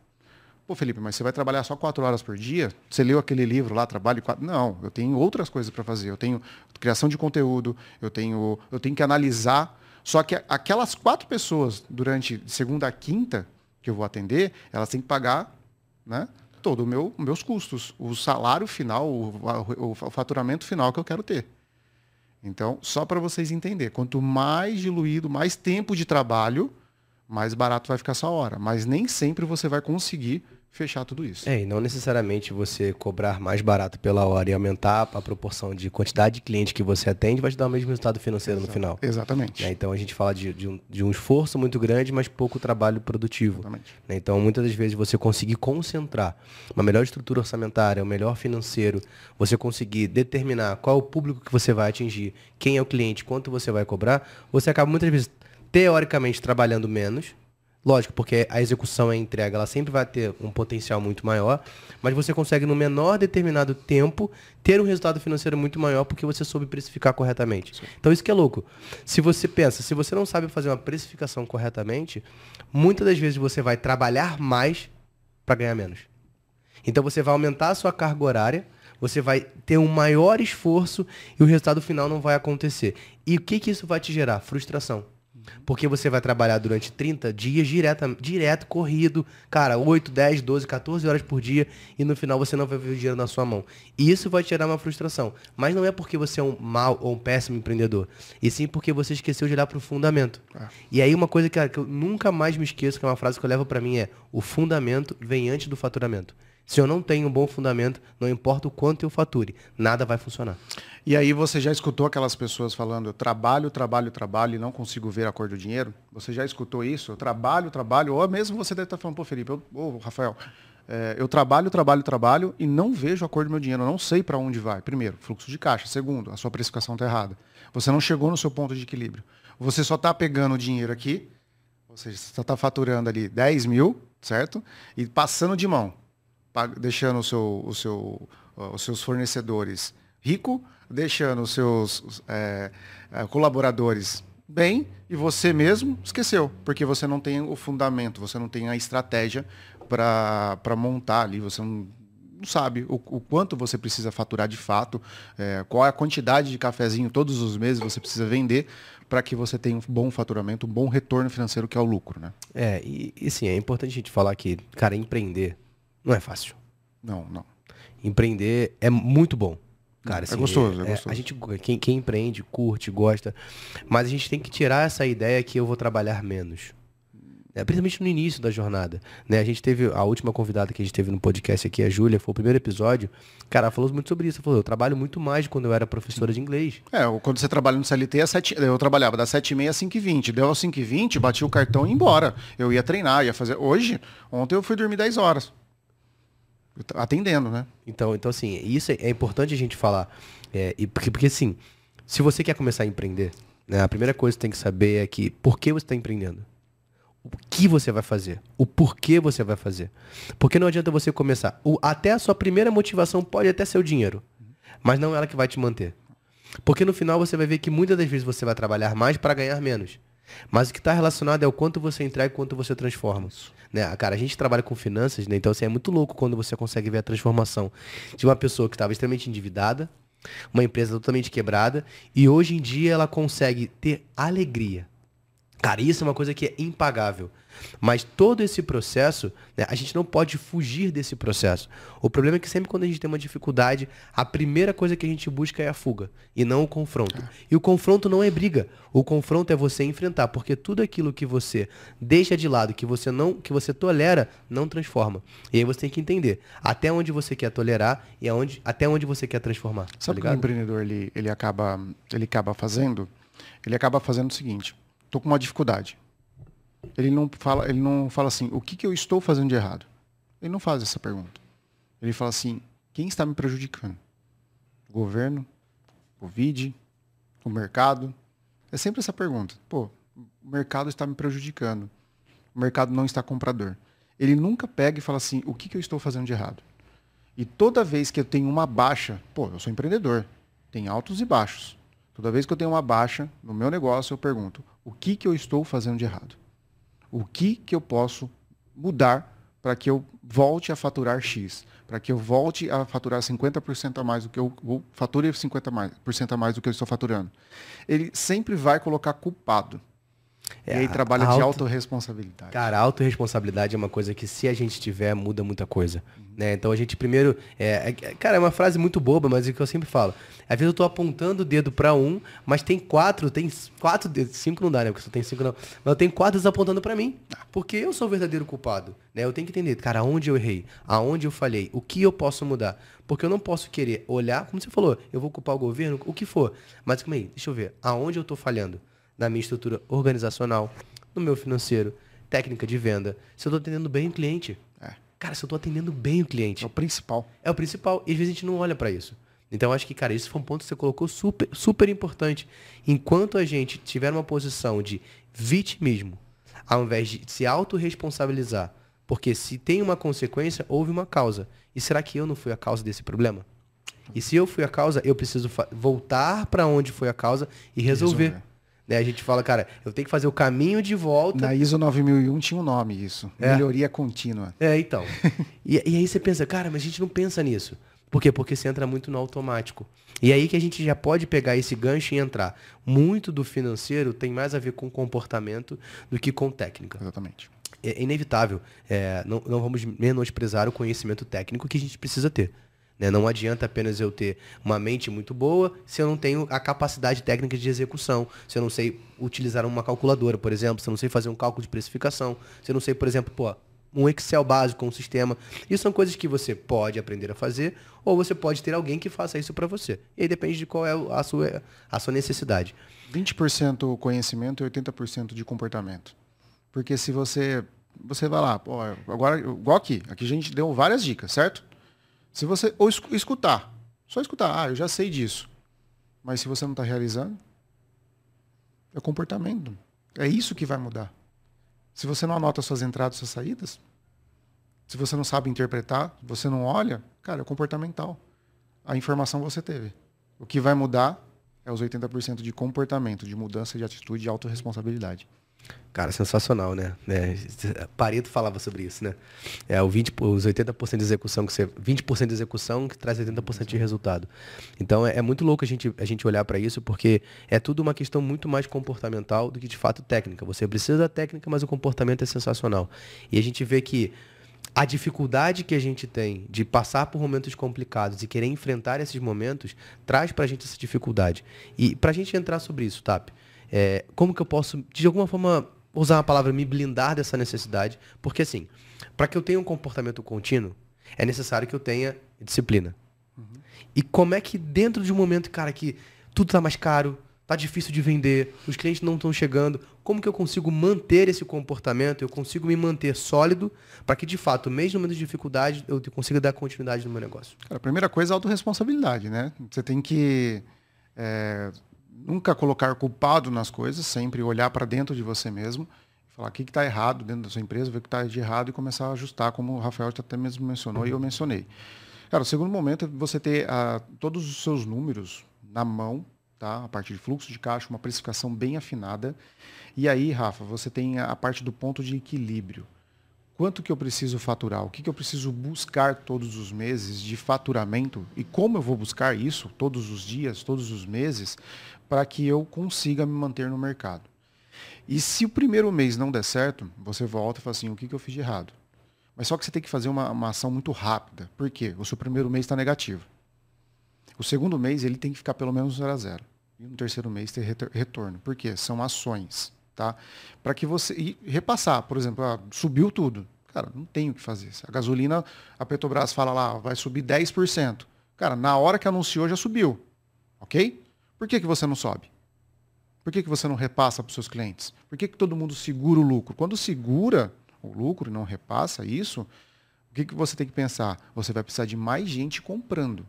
Pô, Felipe, mas você vai trabalhar só quatro horas por dia? Você leu aquele livro lá, trabalho quatro... Não, eu tenho outras coisas para fazer. Eu tenho criação de conteúdo, eu tenho, eu tenho que analisar. Só que aquelas quatro pessoas, durante segunda a quinta, que eu vou atender, elas têm que pagar né, todo o meu, meus custos. O salário final, o, o- o faturamento final que eu quero ter. Então, só para vocês entenderem, quanto mais diluído, mais tempo de trabalho, mais barato vai ficar essa hora. Mas nem sempre você vai conseguir fechar tudo isso. É, e não necessariamente você cobrar mais barato pela hora e aumentar a proporção de quantidade de cliente que você atende vai te dar o mesmo resultado financeiro no final. Exatamente. né? Então a gente fala de, de um, de um esforço muito grande, mas pouco trabalho produtivo. Exatamente. né? Então muitas das vezes você conseguir concentrar uma melhor estrutura orçamentária, um melhor financeiro, você conseguir determinar qual é o público que você vai atingir, quem é o cliente, quanto você vai cobrar, você acaba muitas vezes teoricamente trabalhando menos. Lógico, porque a execução e a entrega ela sempre vai ter um potencial muito maior, mas você consegue no menor determinado tempo ter um resultado financeiro muito maior porque você soube precificar corretamente. Então isso que é louco. Se você pensa, se você não sabe fazer uma precificação corretamente, muitas das vezes você vai trabalhar mais para ganhar menos. Então você vai aumentar a sua carga horária, você vai ter um maior esforço e o resultado final não vai acontecer. E o que, que isso vai te gerar? Frustração. Porque você vai trabalhar durante 30 dias direto, direto, corrido, cara, 8, 10, 12, 14 horas por dia, e no final você não vai ver o dinheiro na sua mão. E isso vai te gerar uma frustração. Mas não é porque você é um mau ou um péssimo empreendedor, e sim porque você esqueceu de olhar para o fundamento. Ah. E aí uma coisa que, cara, que eu nunca mais me esqueço, que é uma frase que eu levo para mim, é o fundamento vem antes do faturamento. Se eu não tenho um bom fundamento, não importa o quanto eu fature, nada vai funcionar. E aí você já escutou aquelas pessoas falando, eu trabalho, trabalho, trabalho e não consigo ver a cor do dinheiro? Você já escutou isso? Eu trabalho, trabalho, ou mesmo você deve estar falando, pô, Felipe, ô, Rafael, é, eu trabalho, trabalho, trabalho e não vejo a cor do meu dinheiro, eu não sei para onde vai. Primeiro, fluxo de caixa. Segundo, a sua precificação está errada. Você não chegou no seu ponto de equilíbrio. Você só está pegando o dinheiro aqui, ou seja, você está faturando ali 10 mil, certo? E passando de mão, deixando o seu, o seu, os seus fornecedores rico, deixando os seus é, é, colaboradores bem e você mesmo esqueceu, porque você não tem o fundamento, você não tem a estratégia para montar ali, você não, não sabe o, o quanto você precisa faturar de fato, é, qual é a quantidade de cafezinho todos os meses você precisa vender para que você tenha um bom faturamento, um bom retorno financeiro que é o lucro, né? É, e, e sim, é importante a gente falar que, cara, empreender não é fácil. Não, não. Empreender é muito bom. Cara, É assim, gostoso, é gostoso. A gente, quem, quem empreende, curte, gosta. Mas a gente tem que tirar essa ideia que eu vou trabalhar menos. É, principalmente no início da jornada. Né? A gente teve, a última convidada que a gente teve no podcast aqui, a Júlia, foi o primeiro episódio. Cara, ela falou muito sobre isso. Ela falou, eu trabalho muito mais quando eu era professora de inglês. É, quando você trabalha no CLT, é sete, eu trabalhava das 7h30 às 5h20. Deu às 5h20, bati o cartão e ia embora. Eu ia treinar, ia fazer. Hoje, ontem eu fui dormir 10 horas. Atendendo, né? Então, então assim, isso é, é importante a gente falar. É, e porque, porque, assim, se você quer começar a empreender, Né? A primeira coisa que você tem que saber é que por que você está empreendendo? O que você vai fazer? O porquê você vai fazer? Porque não adianta você começar. O, até a sua primeira motivação pode até ser o dinheiro, mas não é ela que vai te manter. Porque no final você vai ver que muitas das vezes você vai trabalhar mais para ganhar menos. Mas o que está relacionado é o quanto você entrega e quanto você transforma. Né? Cara, a gente trabalha com finanças, né? então assim, é muito louco quando você consegue ver a transformação de uma pessoa que estava extremamente endividada, uma empresa totalmente quebrada, e hoje em dia ela consegue ter alegria. Cara, isso é uma coisa que é impagável. Mas todo esse processo, né, a gente não pode fugir desse processo. O problema é que sempre quando a gente tem uma dificuldade, a primeira coisa que a gente busca é a fuga e não o confronto. E o confronto não é briga. O confronto é você enfrentar, porque tudo aquilo que você deixa de lado, que você não, que você tolera, não transforma. E aí você tem que entender até onde você quer tolerar e aonde, até onde você quer transformar. Tá Sabe o que o empreendedor ele, ele acaba ele acaba fazendo? Ele acaba fazendo o seguinte: tô com uma dificuldade ele não fala, ele não fala assim, o que, que eu estou fazendo de errado? Ele não faz essa pergunta. Ele fala assim, quem está me prejudicando? O governo? O Covid? O mercado? É sempre essa pergunta. Pô, o mercado está me prejudicando. O mercado não está comprador. Ele nunca pega e fala assim, o que, que eu estou fazendo de errado? E toda vez que eu tenho uma baixa, pô, eu sou empreendedor, tem altos e baixos. Toda vez que eu tenho uma baixa no meu negócio, eu pergunto, o que, que eu estou fazendo de errado? O que, que eu posso mudar para que eu volte a faturar X, para que eu volte a faturar 50% a mais do que eu, eu fature 50% mais, por cento a mais do que eu estou faturando. Ele sempre vai colocar culpado. É, e aí trabalha auto... de autorresponsabilidade. Cara, autorresponsabilidade é uma coisa que se a gente tiver, muda muita coisa. Uhum. Né? Então a gente primeiro. É, é, cara, é uma frase muito boba, mas é o que eu sempre falo. Às vezes eu tô apontando o dedo para um, mas tem quatro, tem quatro dedos. Cinco não dá, né? Porque só tem cinco não. Mas eu tenho quatro apontando para mim. Porque eu sou o verdadeiro culpado. Né? Eu tenho que entender, cara, aonde eu errei, aonde eu falhei, o que eu posso mudar. Porque eu não posso querer olhar, como você falou, eu vou culpar o governo, o que for. Mas calma aí, deixa eu ver, aonde eu tô falhando? Na minha estrutura organizacional, no meu financeiro, técnica de venda, se eu tô atendendo bem o cliente. É. Cara, se eu tô atendendo bem o cliente. É o principal. É o principal. E às vezes a gente não olha para isso. Então acho que, cara, isso foi um ponto que você colocou super, super importante. Enquanto a gente tiver uma posição de vitimismo, ao invés de se autorresponsabilizar, porque se tem uma consequência, houve uma causa. E será que eu não fui a causa desse problema? E se eu fui a causa, eu preciso voltar para onde foi a causa e resolver. resolver. Né? A gente fala, cara, eu tenho que fazer o caminho de volta. Na ISO 9001 tinha um nome isso. É. Melhoria contínua. É, então. e, e aí você pensa, cara, mas a gente não pensa nisso. Por quê? Porque você entra muito no automático. E aí que a gente já pode pegar esse gancho e entrar. Muito do financeiro tem mais a ver com comportamento do que com técnica. Exatamente. É inevitável. É, não, não vamos menosprezar o conhecimento técnico que a gente precisa ter. Né? Não adianta apenas eu ter uma mente muito boa se eu não tenho a capacidade técnica de execução. Se eu não sei utilizar uma calculadora, por exemplo, se eu não sei fazer um cálculo de precificação, se eu não sei, por exemplo, pô, um Excel básico, um sistema. Isso são coisas que você pode aprender a fazer ou você pode ter alguém que faça isso para você. E aí depende de qual é a sua, a sua necessidade. 20% conhecimento e 80% de comportamento. Porque se você você vai lá, pô, agora igual aqui, aqui a gente deu várias dicas, certo? Se você ou escutar, só escutar, ah, eu já sei disso. Mas se você não está realizando, é comportamento. É isso que vai mudar. Se você não anota suas entradas suas saídas, se você não sabe interpretar, você não olha, cara, é comportamental. A informação você teve. O que vai mudar é os 80% de comportamento, de mudança de atitude e autorresponsabilidade. Cara, sensacional, né? É, Pareto falava sobre isso, né? É o 20, os 80% de execução que você, 20% de execução que traz 80% de resultado. Então é, é, muito louco a gente, a gente olhar para isso, porque é tudo uma questão muito mais comportamental do que de fato técnica. Você precisa da técnica, mas o comportamento é sensacional. E a gente vê que a dificuldade que a gente tem de passar por momentos complicados e querer enfrentar esses momentos traz para a gente essa dificuldade. E para a gente entrar sobre isso, Tap, é, como que eu posso, de alguma forma, usar uma palavra, me blindar dessa necessidade? Porque, assim, para que eu tenha um comportamento contínuo, é necessário que eu tenha disciplina. Uhum. E como é que dentro de um momento, cara, que tudo está mais caro, tá difícil de vender, os clientes não estão chegando, como que eu consigo manter esse comportamento, eu consigo me manter sólido para que, de fato, mesmo no momento de dificuldade, eu consiga dar continuidade no meu negócio? Cara, a primeira coisa é a autorresponsabilidade, né? Você tem que... É nunca colocar culpado nas coisas, sempre olhar para dentro de você mesmo, falar o que está errado dentro da sua empresa, ver o que está de errado e começar a ajustar, como o Rafael até mesmo mencionou e eu mencionei. Cara, o segundo momento é você ter uh, todos os seus números na mão, tá? a parte de fluxo de caixa, uma precificação bem afinada. E aí, Rafa, você tem a parte do ponto de equilíbrio. Quanto que eu preciso faturar? O que, que eu preciso buscar todos os meses de faturamento? E como eu vou buscar isso todos os dias, todos os meses, para que eu consiga me manter no mercado? E se o primeiro mês não der certo, você volta e fala assim, o que, que eu fiz de errado? Mas só que você tem que fazer uma, uma ação muito rápida. Por quê? O seu primeiro mês está negativo. O segundo mês ele tem que ficar pelo menos 0 a 0. E no terceiro mês ter retorno. Por quê? São ações. Tá? Para que você. E repassar, por exemplo, ah, subiu tudo. Cara, não tem o que fazer. A gasolina, a Petrobras fala lá, vai subir 10%. Cara, na hora que anunciou já subiu. Ok? Por que, que você não sobe? Por que, que você não repassa para os seus clientes? Por que, que todo mundo segura o lucro? Quando segura o lucro e não repassa isso, o que, que você tem que pensar? Você vai precisar de mais gente comprando.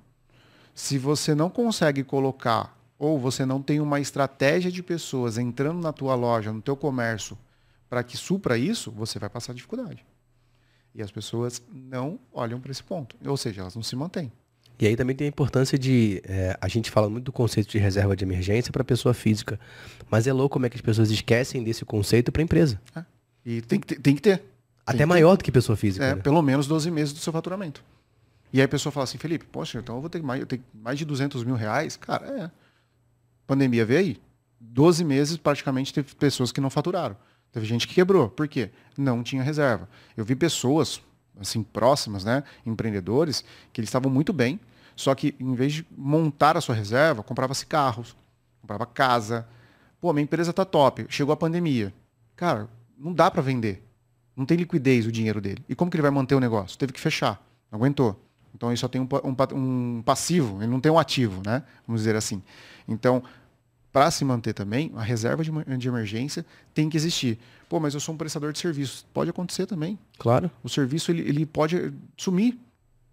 Se você não consegue colocar ou você não tem uma estratégia de pessoas entrando na tua loja, no teu comércio, para que supra isso, você vai passar dificuldade. E as pessoas não olham para esse ponto. Ou seja, elas não se mantêm. E aí também tem a importância de. É, a gente fala muito do conceito de reserva de emergência para a pessoa física. Mas é louco como é que as pessoas esquecem desse conceito para a empresa. É. E tem que ter. Tem que ter. Até maior do que pessoa física. É, né? pelo menos 12 meses do seu faturamento. E aí a pessoa fala assim, Felipe, poxa, então eu vou ter mais, eu tenho mais de 200 mil reais? Cara, é. Pandemia veio aí. 12 meses praticamente teve pessoas que não faturaram. Teve gente que quebrou. Por quê? Não tinha reserva. Eu vi pessoas, assim, próximas, né? Empreendedores, que eles estavam muito bem, só que em vez de montar a sua reserva, comprava-se carros, comprava casa. Pô, minha empresa tá top. Chegou a pandemia. Cara, não dá para vender. Não tem liquidez o dinheiro dele. E como que ele vai manter o negócio? Teve que fechar. Não aguentou. Então ele só tem um, um, um passivo, ele não tem um ativo, né? Vamos dizer assim. Então, para se manter também, a reserva de, de, emergência tem que existir. Pô, mas eu sou um prestador de serviços. Pode acontecer também. Claro. O serviço ele, ele pode sumir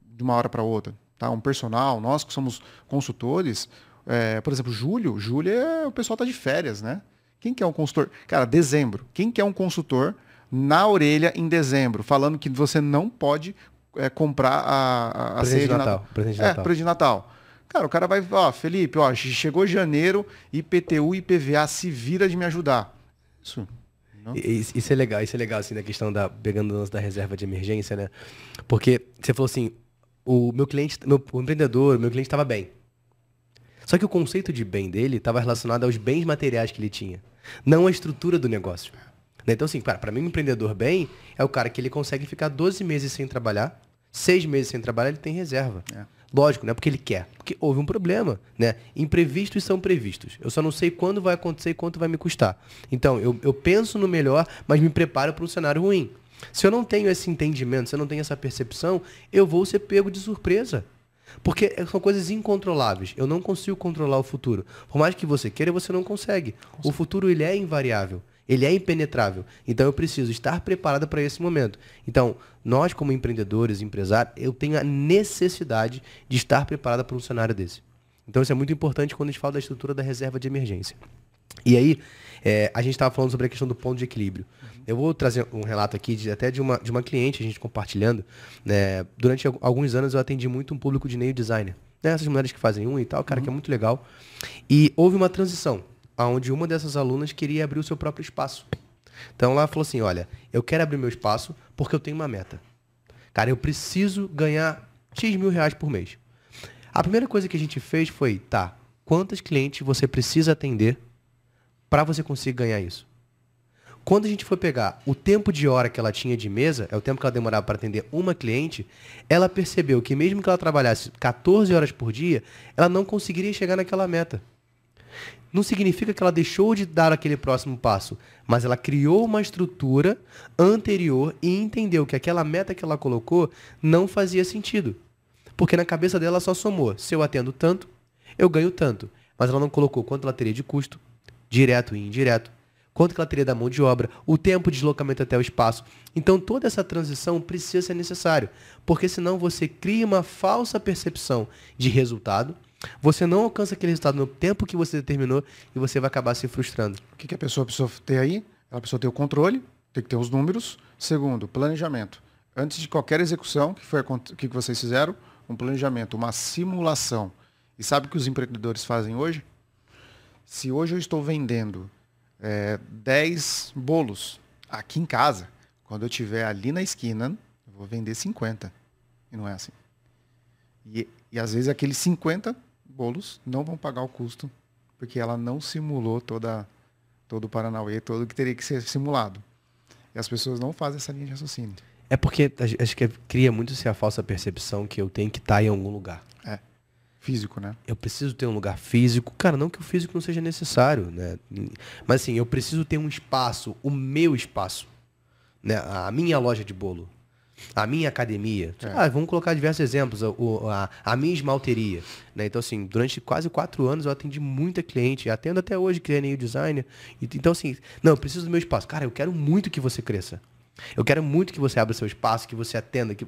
de uma hora para outra. Tá? Um personal, nós que somos consultores, é, por exemplo, julho, julho é o pessoal tá de férias, né? Quem que é um consultor? Cara, dezembro. Quem que é um consultor na orelha em dezembro, falando que você não pode é, comprar a, a, presente ceia de Natal. Natal. Presente de é, Natal. presente de Natal. Cara, o cara vai, ó, Felipe, ó, chegou janeiro, IPTU e IPVA se vira de me ajudar. Isso. Isso é legal, isso é legal, assim, da questão da, pegando da reserva de emergência, né? Porque você falou assim, o meu cliente, meu, o empreendedor, o meu cliente estava bem. Só que o conceito de bem dele estava relacionado aos bens materiais que ele tinha, não à estrutura do negócio. Né? Então, assim, para mim, um empreendedor bem é o cara que ele consegue ficar 12 meses sem trabalhar, seis meses sem trabalhar, ele tem reserva. É. Lógico, não é porque ele quer, porque houve um problema, né? Imprevistos são previstos. Eu só não sei quando vai acontecer e quanto vai me custar. Então, eu, eu penso no melhor, mas me preparo para um cenário ruim. Se eu não tenho esse entendimento, se eu não tenho essa percepção, eu vou ser pego de surpresa. Porque são coisas incontroláveis. Eu não consigo controlar o futuro. Por mais que você queira, você não consegue. O futuro ele é invariável. Ele é impenetrável. Então eu preciso estar preparado para esse momento. Então, nós como empreendedores, empresários, eu tenho a necessidade de estar preparado para um cenário desse. Então isso é muito importante quando a gente fala da estrutura da reserva de emergência. E aí, é, a gente estava falando sobre a questão do ponto de equilíbrio. Eu vou trazer um relato aqui de, até de uma, de uma cliente, a gente compartilhando. Né? Durante alguns anos eu atendi muito um público de nail designer. Né? Essas mulheres que fazem um e tal, cara, uhum. que é muito legal. E houve uma transição onde uma dessas alunas queria abrir o seu próprio espaço. Então ela falou assim: olha, eu quero abrir meu espaço porque eu tenho uma meta. Cara, eu preciso ganhar X mil reais por mês. A primeira coisa que a gente fez foi, tá, quantos clientes você precisa atender para você conseguir ganhar isso? Quando a gente foi pegar o tempo de hora que ela tinha de mesa, é o tempo que ela demorava para atender uma cliente, ela percebeu que mesmo que ela trabalhasse 14 horas por dia, ela não conseguiria chegar naquela meta não significa que ela deixou de dar aquele próximo passo, mas ela criou uma estrutura anterior e entendeu que aquela meta que ela colocou não fazia sentido. Porque na cabeça dela só somou: se eu atendo tanto, eu ganho tanto. Mas ela não colocou quanto ela teria de custo, direto e indireto, quanto que ela teria da mão de obra, o tempo de deslocamento até o espaço. Então toda essa transição precisa ser necessário, porque senão você cria uma falsa percepção de resultado Você não alcança aquele resultado no tempo que você determinou e você vai acabar se frustrando. O que, que a pessoa precisa ter aí? Ela precisa ter o controle, tem que ter os números. Segundo, planejamento. Antes de qualquer execução, que foi o que vocês fizeram, um planejamento, uma simulação. E sabe o que os empreendedores fazem hoje? Se hoje eu estou vendendo é, 10 bolos aqui em casa, quando eu estiver ali na esquina, eu vou vender 50. E não é assim. E, e às vezes aqueles 50 bolos não vão pagar o custo, porque ela não simulou toda, todo o Paranauê, todo o que teria que ser simulado. E as pessoas não fazem essa linha de raciocínio. É porque acho que cria muito se a falsa percepção que eu tenho que estar em algum lugar. É. Físico, né? Eu preciso ter um lugar físico. Cara, não que o físico não seja necessário, né? Mas assim, eu preciso ter um espaço, o meu espaço. Né? A minha loja de bolo a minha academia. É. Ah, vamos colocar diversos exemplos. A, a, a minha esmalteria. Né? Então, assim, durante quase quatro anos eu atendi muita cliente. Atendo até hoje, criei o designer. Então, assim, não, eu preciso do meu espaço. Cara, eu quero muito que você cresça. Eu quero muito que você abra seu espaço, que você atenda. Que...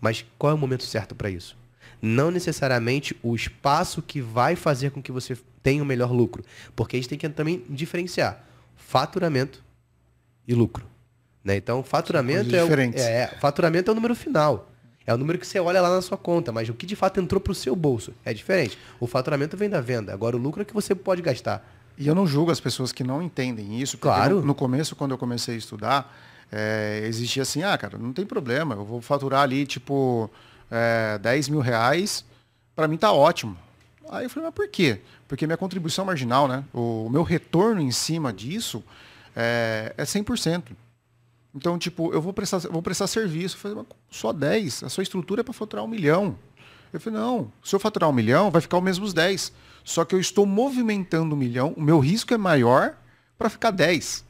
Mas qual é o momento certo para isso? Não necessariamente o espaço que vai fazer com que você tenha o um melhor lucro. Porque a gente tem que também diferenciar faturamento e lucro. Né? Então, faturamento é, o, é, faturamento é o número final. É o número que você olha lá na sua conta, mas o que de fato entrou para o seu bolso é diferente. O faturamento vem da venda, agora o lucro é que você pode gastar. E eu não julgo as pessoas que não entendem isso, porque claro. no, no começo, quando eu comecei a estudar, é, existia assim, ah, cara, não tem problema, eu vou faturar ali, tipo, é, 10 mil reais, para mim tá ótimo. Aí eu falei, mas por quê? Porque minha contribuição marginal, né? O, o meu retorno em cima disso é, é 100%. Então, tipo, eu vou prestar, vou prestar serviço. Eu falei, só 10, a sua estrutura é para faturar um milhão. Eu falei, não, se eu faturar um milhão, vai ficar os mesmos 10. Só que eu estou movimentando um milhão, o meu risco é maior para ficar 10.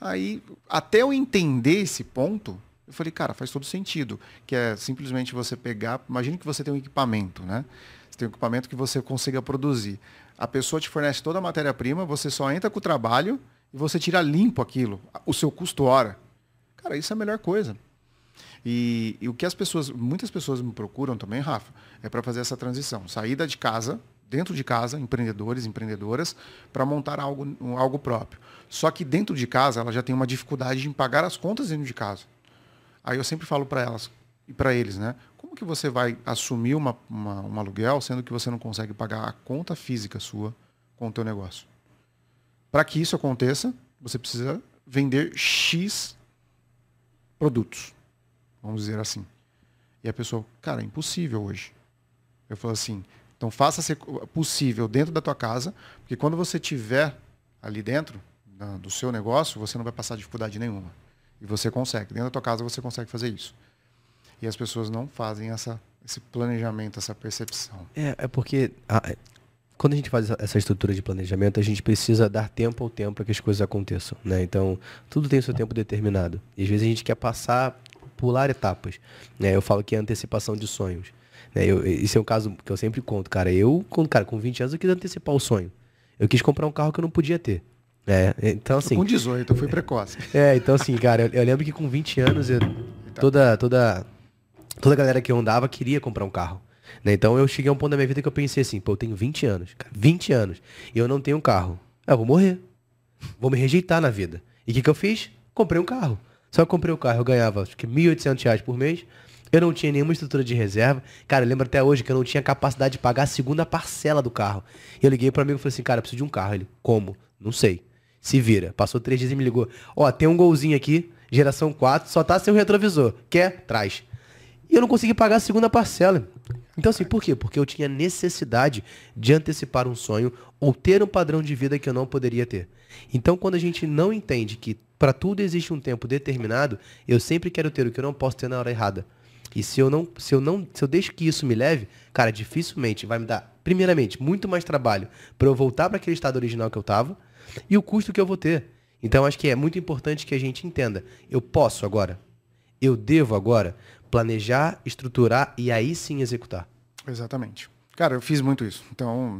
Aí, até eu entender esse ponto, eu falei, cara, faz todo sentido. Que é simplesmente você pegar. Imagine que você tem um equipamento, né? Você tem um equipamento que você consiga produzir. A pessoa te fornece toda a matéria-prima, você só entra com o trabalho e você tira limpo aquilo, o seu custo hora. Cara, isso é a melhor coisa. E, e o que as pessoas, muitas pessoas me procuram também, Rafa, é para fazer essa transição. Saída de casa, dentro de casa, empreendedores, empreendedoras, para montar algo, algo próprio. Só que dentro de casa, ela já tem uma dificuldade em pagar as contas dentro de casa. Aí eu sempre falo para elas e para eles, né? Como que você vai assumir uma, uma, um aluguel sendo que você não consegue pagar a conta física sua com o teu negócio? Para que isso aconteça, você precisa vender X produtos. Vamos dizer assim. E a pessoa, cara, é impossível hoje. Eu falo assim, então faça ser possível dentro da tua casa, porque quando você tiver ali dentro do seu negócio, você não vai passar dificuldade nenhuma. E você consegue. Dentro da tua casa você consegue fazer isso. E as pessoas não fazem essa, esse planejamento, essa percepção. É, é porque quando a gente faz essa estrutura de planejamento, a gente precisa dar tempo ao tempo para que as coisas aconteçam. Né? Então, tudo tem o seu tempo determinado. E às vezes a gente quer passar, pular etapas. Né? Eu falo que é antecipação de sonhos. Né? Eu, esse é um caso que eu sempre conto, cara. Eu, cara, com 20 anos, eu quis antecipar o sonho. Eu quis comprar um carro que eu não podia ter. É, então assim. Com 18, eu fui precoce. É, então assim, cara, eu, eu lembro que com 20 anos, eu, toda, toda, toda a galera que eu andava queria comprar um carro. Né? Então eu cheguei a um ponto da minha vida que eu pensei assim, pô, eu tenho 20 anos, cara, 20 anos, e eu não tenho um carro. Eu vou morrer. Vou me rejeitar na vida. E o que, que eu fiz? Comprei um carro. Só que comprei o um carro, eu ganhava acho que 1.800 reais por mês. Eu não tinha nenhuma estrutura de reserva. Cara, eu lembro até hoje que eu não tinha capacidade de pagar a segunda parcela do carro. E eu liguei para amigo e falei assim, cara, eu preciso de um carro. Ele, como? Não sei. Se vira. Passou três dias e me ligou. Ó, tem um golzinho aqui, geração 4, só tá sem o retrovisor. Quer? Traz. E eu não consegui pagar a segunda parcela. Então, assim, por quê? Porque eu tinha necessidade de antecipar um sonho ou ter um padrão de vida que eu não poderia ter. Então, quando a gente não entende que para tudo existe um tempo determinado, eu sempre quero ter o que eu não posso ter na hora errada. E se eu não, se eu não, se eu deixo que isso me leve, cara, dificilmente vai me dar, primeiramente, muito mais trabalho para eu voltar para aquele estado original que eu estava e o custo que eu vou ter. Então, acho que é muito importante que a gente entenda. Eu posso agora, eu devo agora, planejar, estruturar e aí sim executar. Exatamente. Cara, eu fiz muito isso. Então,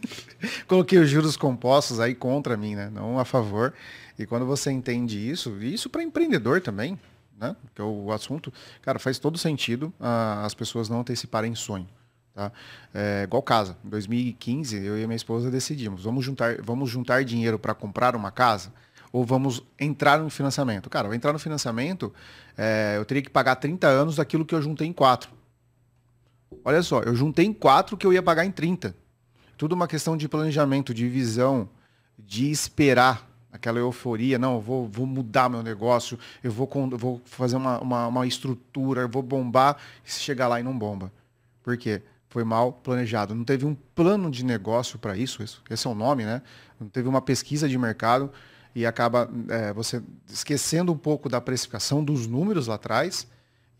coloquei os juros compostos aí contra mim, né? Não a favor. E quando você entende isso, e isso para empreendedor também, né? Que é o assunto, cara, faz todo sentido uh, as pessoas não anteciparem sonho. Tá? É, igual casa. Em 2015, eu e minha esposa decidimos, vamos juntar, vamos juntar dinheiro para comprar uma casa ou vamos entrar no financiamento? Cara, entrar no financiamento, é, eu teria que pagar 30 anos daquilo que eu juntei em 4. Olha só, eu juntei em 4 que eu ia pagar em 30. Tudo uma questão de planejamento, de visão, de esperar aquela euforia, não, eu vou, vou mudar meu negócio, eu vou, vou fazer uma, uma, uma estrutura, eu vou bombar, e se chegar lá e não bomba. Por quê? Foi mal planejado. Não teve um plano de negócio para isso, isso, esse é o nome, né? Não teve uma pesquisa de mercado e acaba é, você esquecendo um pouco da precificação dos números lá atrás.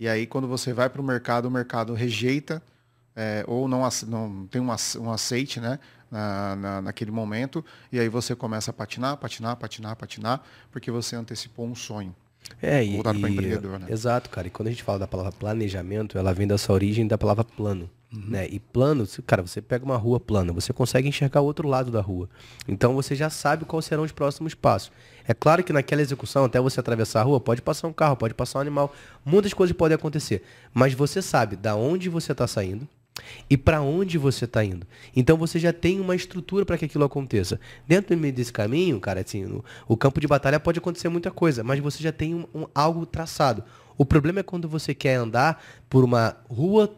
E aí, quando você vai para o mercado, o mercado rejeita é, ou não, não tem um, aceite né, na, na, naquele momento. E aí você começa a patinar, patinar, patinar, patinar, porque você antecipou um sonho. É, e, para empreendedor, né? Exato, cara. E quando a gente fala da palavra planejamento, ela vem dessa origem da palavra plano. Uhum. Né? E plano, cara, você pega uma rua plana, você consegue enxergar o outro lado da rua. Então você já sabe quais serão os próximos passos. É claro que naquela execução, até você atravessar a rua, pode passar um carro, pode passar um animal, muitas coisas podem acontecer. Mas você sabe da onde você está saindo, e para onde você está indo. Então você já tem uma estrutura para que aquilo aconteça. Dentro desse caminho, cara, assim, no, o campo de batalha pode acontecer muita coisa, mas você já tem um, um, algo traçado. O problema é quando você quer andar por uma rua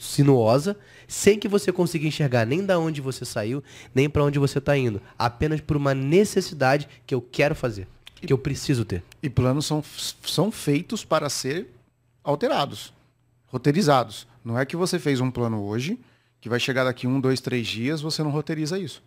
sinuosa sem que você consiga enxergar nem da onde você saiu, nem para onde você está indo, apenas por uma necessidade que eu quero fazer, que eu preciso ter. E planos são, são feitos para ser alterados, roteirizados. Não é que você fez um plano hoje, que vai chegar daqui um, dois, três dias, você não roteiriza isso.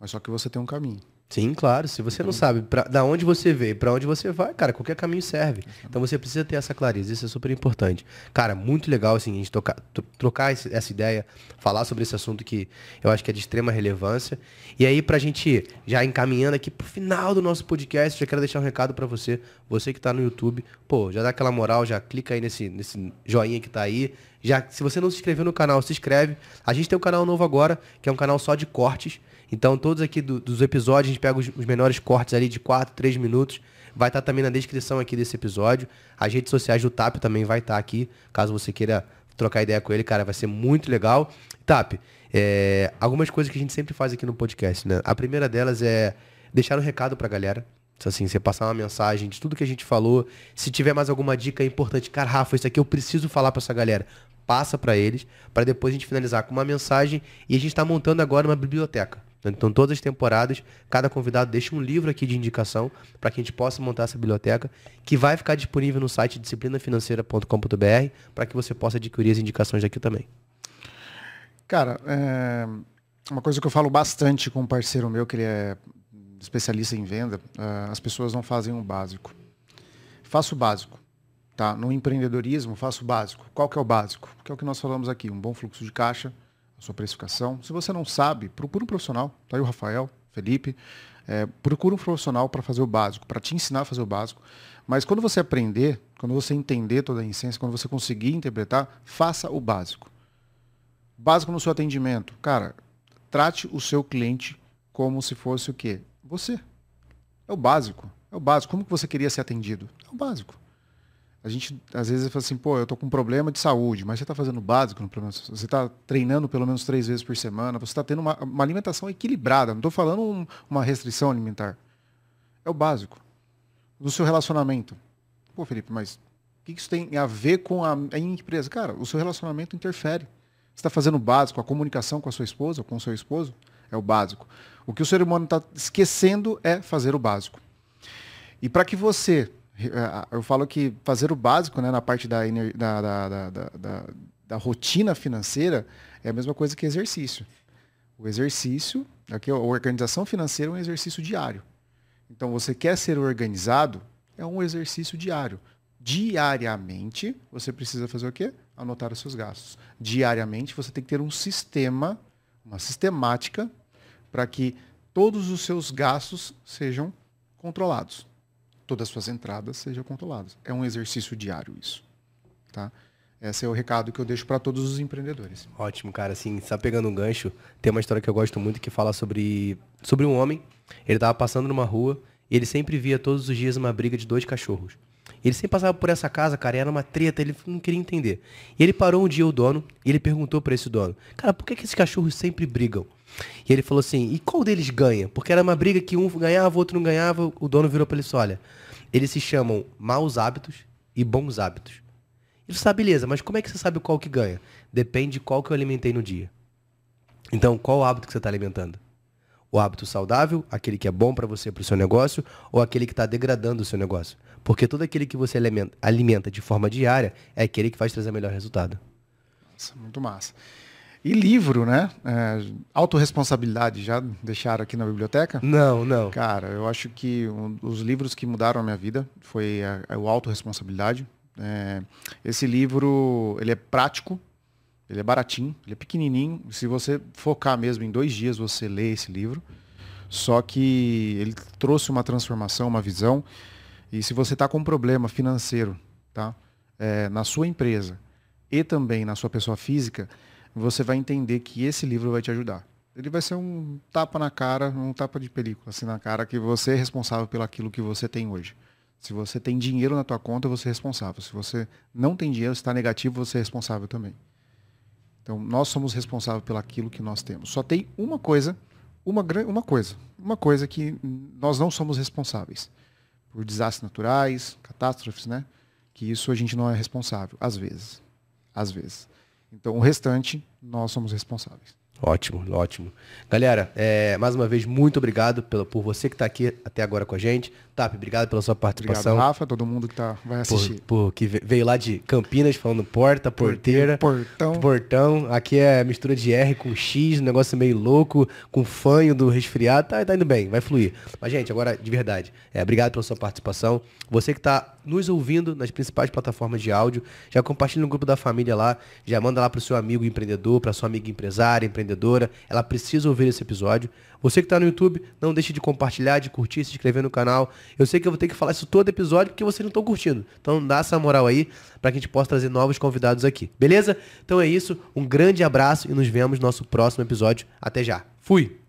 Mas só que você tem um caminho. Sim, claro. Se você não sabe pra, da onde você veio, para onde você vai, cara, qualquer caminho serve. Então você precisa ter essa clareza. Isso é super importante. Cara, muito legal assim, a gente tocar, trocar essa ideia, falar sobre esse assunto que eu acho que é de extrema relevância. E aí, pra gente já encaminhando aqui pro final do nosso podcast, já quero deixar um recado para você, você que tá no YouTube. Pô, já dá aquela moral, já clica aí nesse, nesse joinha que tá aí. Já, se você não se inscreveu no canal, se inscreve. A gente tem um canal novo agora, que é um canal só de cortes. Então, todos aqui do, dos episódios, a gente pega os, os, menores cortes ali de 4, 3 minutos. Vai estar tá também na descrição aqui desse episódio. As redes sociais do TAP também vai estar tá aqui, caso você queira trocar ideia com ele, cara, vai ser muito legal. TAP, é, algumas coisas que a gente sempre faz aqui no podcast, né? A primeira delas é deixar um recado pra galera. Assim, você passar uma mensagem de tudo que a gente falou. Se tiver mais alguma dica importante, cara, Rafa, isso aqui eu preciso falar para essa galera. Passa para eles, para depois a gente finalizar com uma mensagem. E a gente está montando agora uma biblioteca. Então, todas as temporadas, cada convidado deixa um livro aqui de indicação para que a gente possa montar essa biblioteca, que vai ficar disponível no site disciplinafinanceira.com.br para que você possa adquirir as indicações aqui também. Cara, é... uma coisa que eu falo bastante com um parceiro meu, que ele é especialista em venda, uh, as pessoas não fazem o básico. Faça o básico. Tá? No empreendedorismo, faça o básico. Qual que é o básico? Que é o que nós falamos aqui, um bom fluxo de caixa, sua precificação. Se você não sabe, procura um profissional. Tá aí o Rafael, Felipe. É, procura um profissional para fazer o básico, para te ensinar a fazer o básico. Mas quando você aprender, quando você entender toda a essência, quando você conseguir interpretar, faça o básico. Básico no seu atendimento. Cara, trate o seu cliente como se fosse o quê? Você. É o básico. É o básico. Como que você queria ser atendido? É o básico. A gente, às vezes, fala assim, pô, eu tô com um problema de saúde, mas você está fazendo básico, no problema, você está treinando pelo menos três vezes por semana, você está tendo uma, uma, alimentação equilibrada. Não estou falando um, uma restrição alimentar. É o básico. Do seu relacionamento. Pô, Felipe, mas o que isso tem a ver com a, a empresa? Cara, o seu relacionamento interfere. Você está fazendo o básico, a comunicação com a sua esposa, com o seu esposo, é o básico. O que o ser humano está esquecendo é fazer o básico. E para que você, eu falo que fazer o básico né, na parte da, da, da, da, da rotina financeira é a mesma coisa que exercício. O exercício, aqui, a organização financeira é um exercício diário. Então, você quer ser organizado, é um exercício diário. Diariamente, você precisa fazer o quê? Anotar os seus gastos. Diariamente, você tem que ter um sistema, uma sistemática para que todos os seus gastos sejam controlados. Todas as suas entradas sejam controladas. É um exercício diário isso. Tá? Esse é o recado que eu deixo para todos os empreendedores. Ótimo, cara. Assim, está pegando um gancho. Tem uma história que eu gosto muito que fala sobre, sobre um homem. Ele estava passando numa rua e ele sempre via todos os dias uma briga de dois cachorros. Ele sempre passava por essa casa, cara, era uma treta, ele não queria entender. E ele parou um dia o dono e ele perguntou para esse dono: Cara, por que, que esses cachorros sempre brigam? E ele falou assim: E qual deles ganha? Porque era uma briga que um ganhava, o outro não ganhava. O dono virou para ele e disse: Olha, eles se chamam maus hábitos e bons hábitos. Disse: Ah, beleza, mas como é que você sabe qual que ganha? Depende de qual que eu alimentei no dia. Então, qual o hábito que você está alimentando? O hábito saudável, aquele que é bom para você, para o seu negócio, ou aquele que está degradando o seu negócio? Porque todo aquele que você alimenta, de forma diária é aquele que vai trazer melhor resultado. Nossa, muito massa. E livro, né? É, autoresponsabilidade, já deixaram aqui na biblioteca? Não, não. Cara, eu acho que um, os livros que mudaram a minha vida foi a, a, o Autoresponsabilidade. É, esse livro, ele é prático, ele é baratinho, ele é pequenininho. Se você focar mesmo em dois dias, você lê esse livro. Só que ele trouxe uma transformação, uma visão. E se você está com um problema financeiro, tá? É, na sua empresa e também na sua pessoa física, você vai entender que esse livro vai te ajudar. Ele vai ser um tapa na cara, um tapa de película assim na cara que você é responsável pelo aquilo que você tem hoje. Se você tem dinheiro na tua conta, você é responsável. Se você não tem dinheiro, está negativo, você é responsável também. Então, nós somos responsáveis pelo aquilo que nós temos. Só tem uma coisa, uma, uma coisa, uma coisa que nós não somos responsáveis. Por desastres naturais, catástrofes, né? Que isso a gente não é responsável, às vezes. Às vezes. Então, o restante, nós somos responsáveis. Ótimo, ótimo. Galera, é, mais uma vez, muito obrigado por você que está aqui até agora com a gente. Tap, obrigado pela sua participação. Obrigado, Rafa, todo mundo que tá, vai assistir. Por, por, que veio lá de Campinas falando porta, porteira. Portão. Portão. Aqui é mistura de R com X, um negócio meio louco, com fanho do resfriado. Tá, tá indo bem, vai fluir. Mas, gente, agora, de verdade, é, obrigado pela sua participação. Você que está nos ouvindo nas principais plataformas de áudio, já compartilha no grupo da família lá, já manda lá para o seu amigo empreendedor, para sua amiga empresária, empreendedora. Ela precisa ouvir esse episódio. Você que está no YouTube, não deixe de compartilhar, de curtir, se inscrever no canal. Eu sei que eu vou ter que falar isso todo episódio porque vocês não estão curtindo. Então dá essa moral aí para que a gente possa trazer novos convidados aqui. Beleza? Então é isso. Um grande abraço e nos vemos no nosso próximo episódio. Até já. Fui!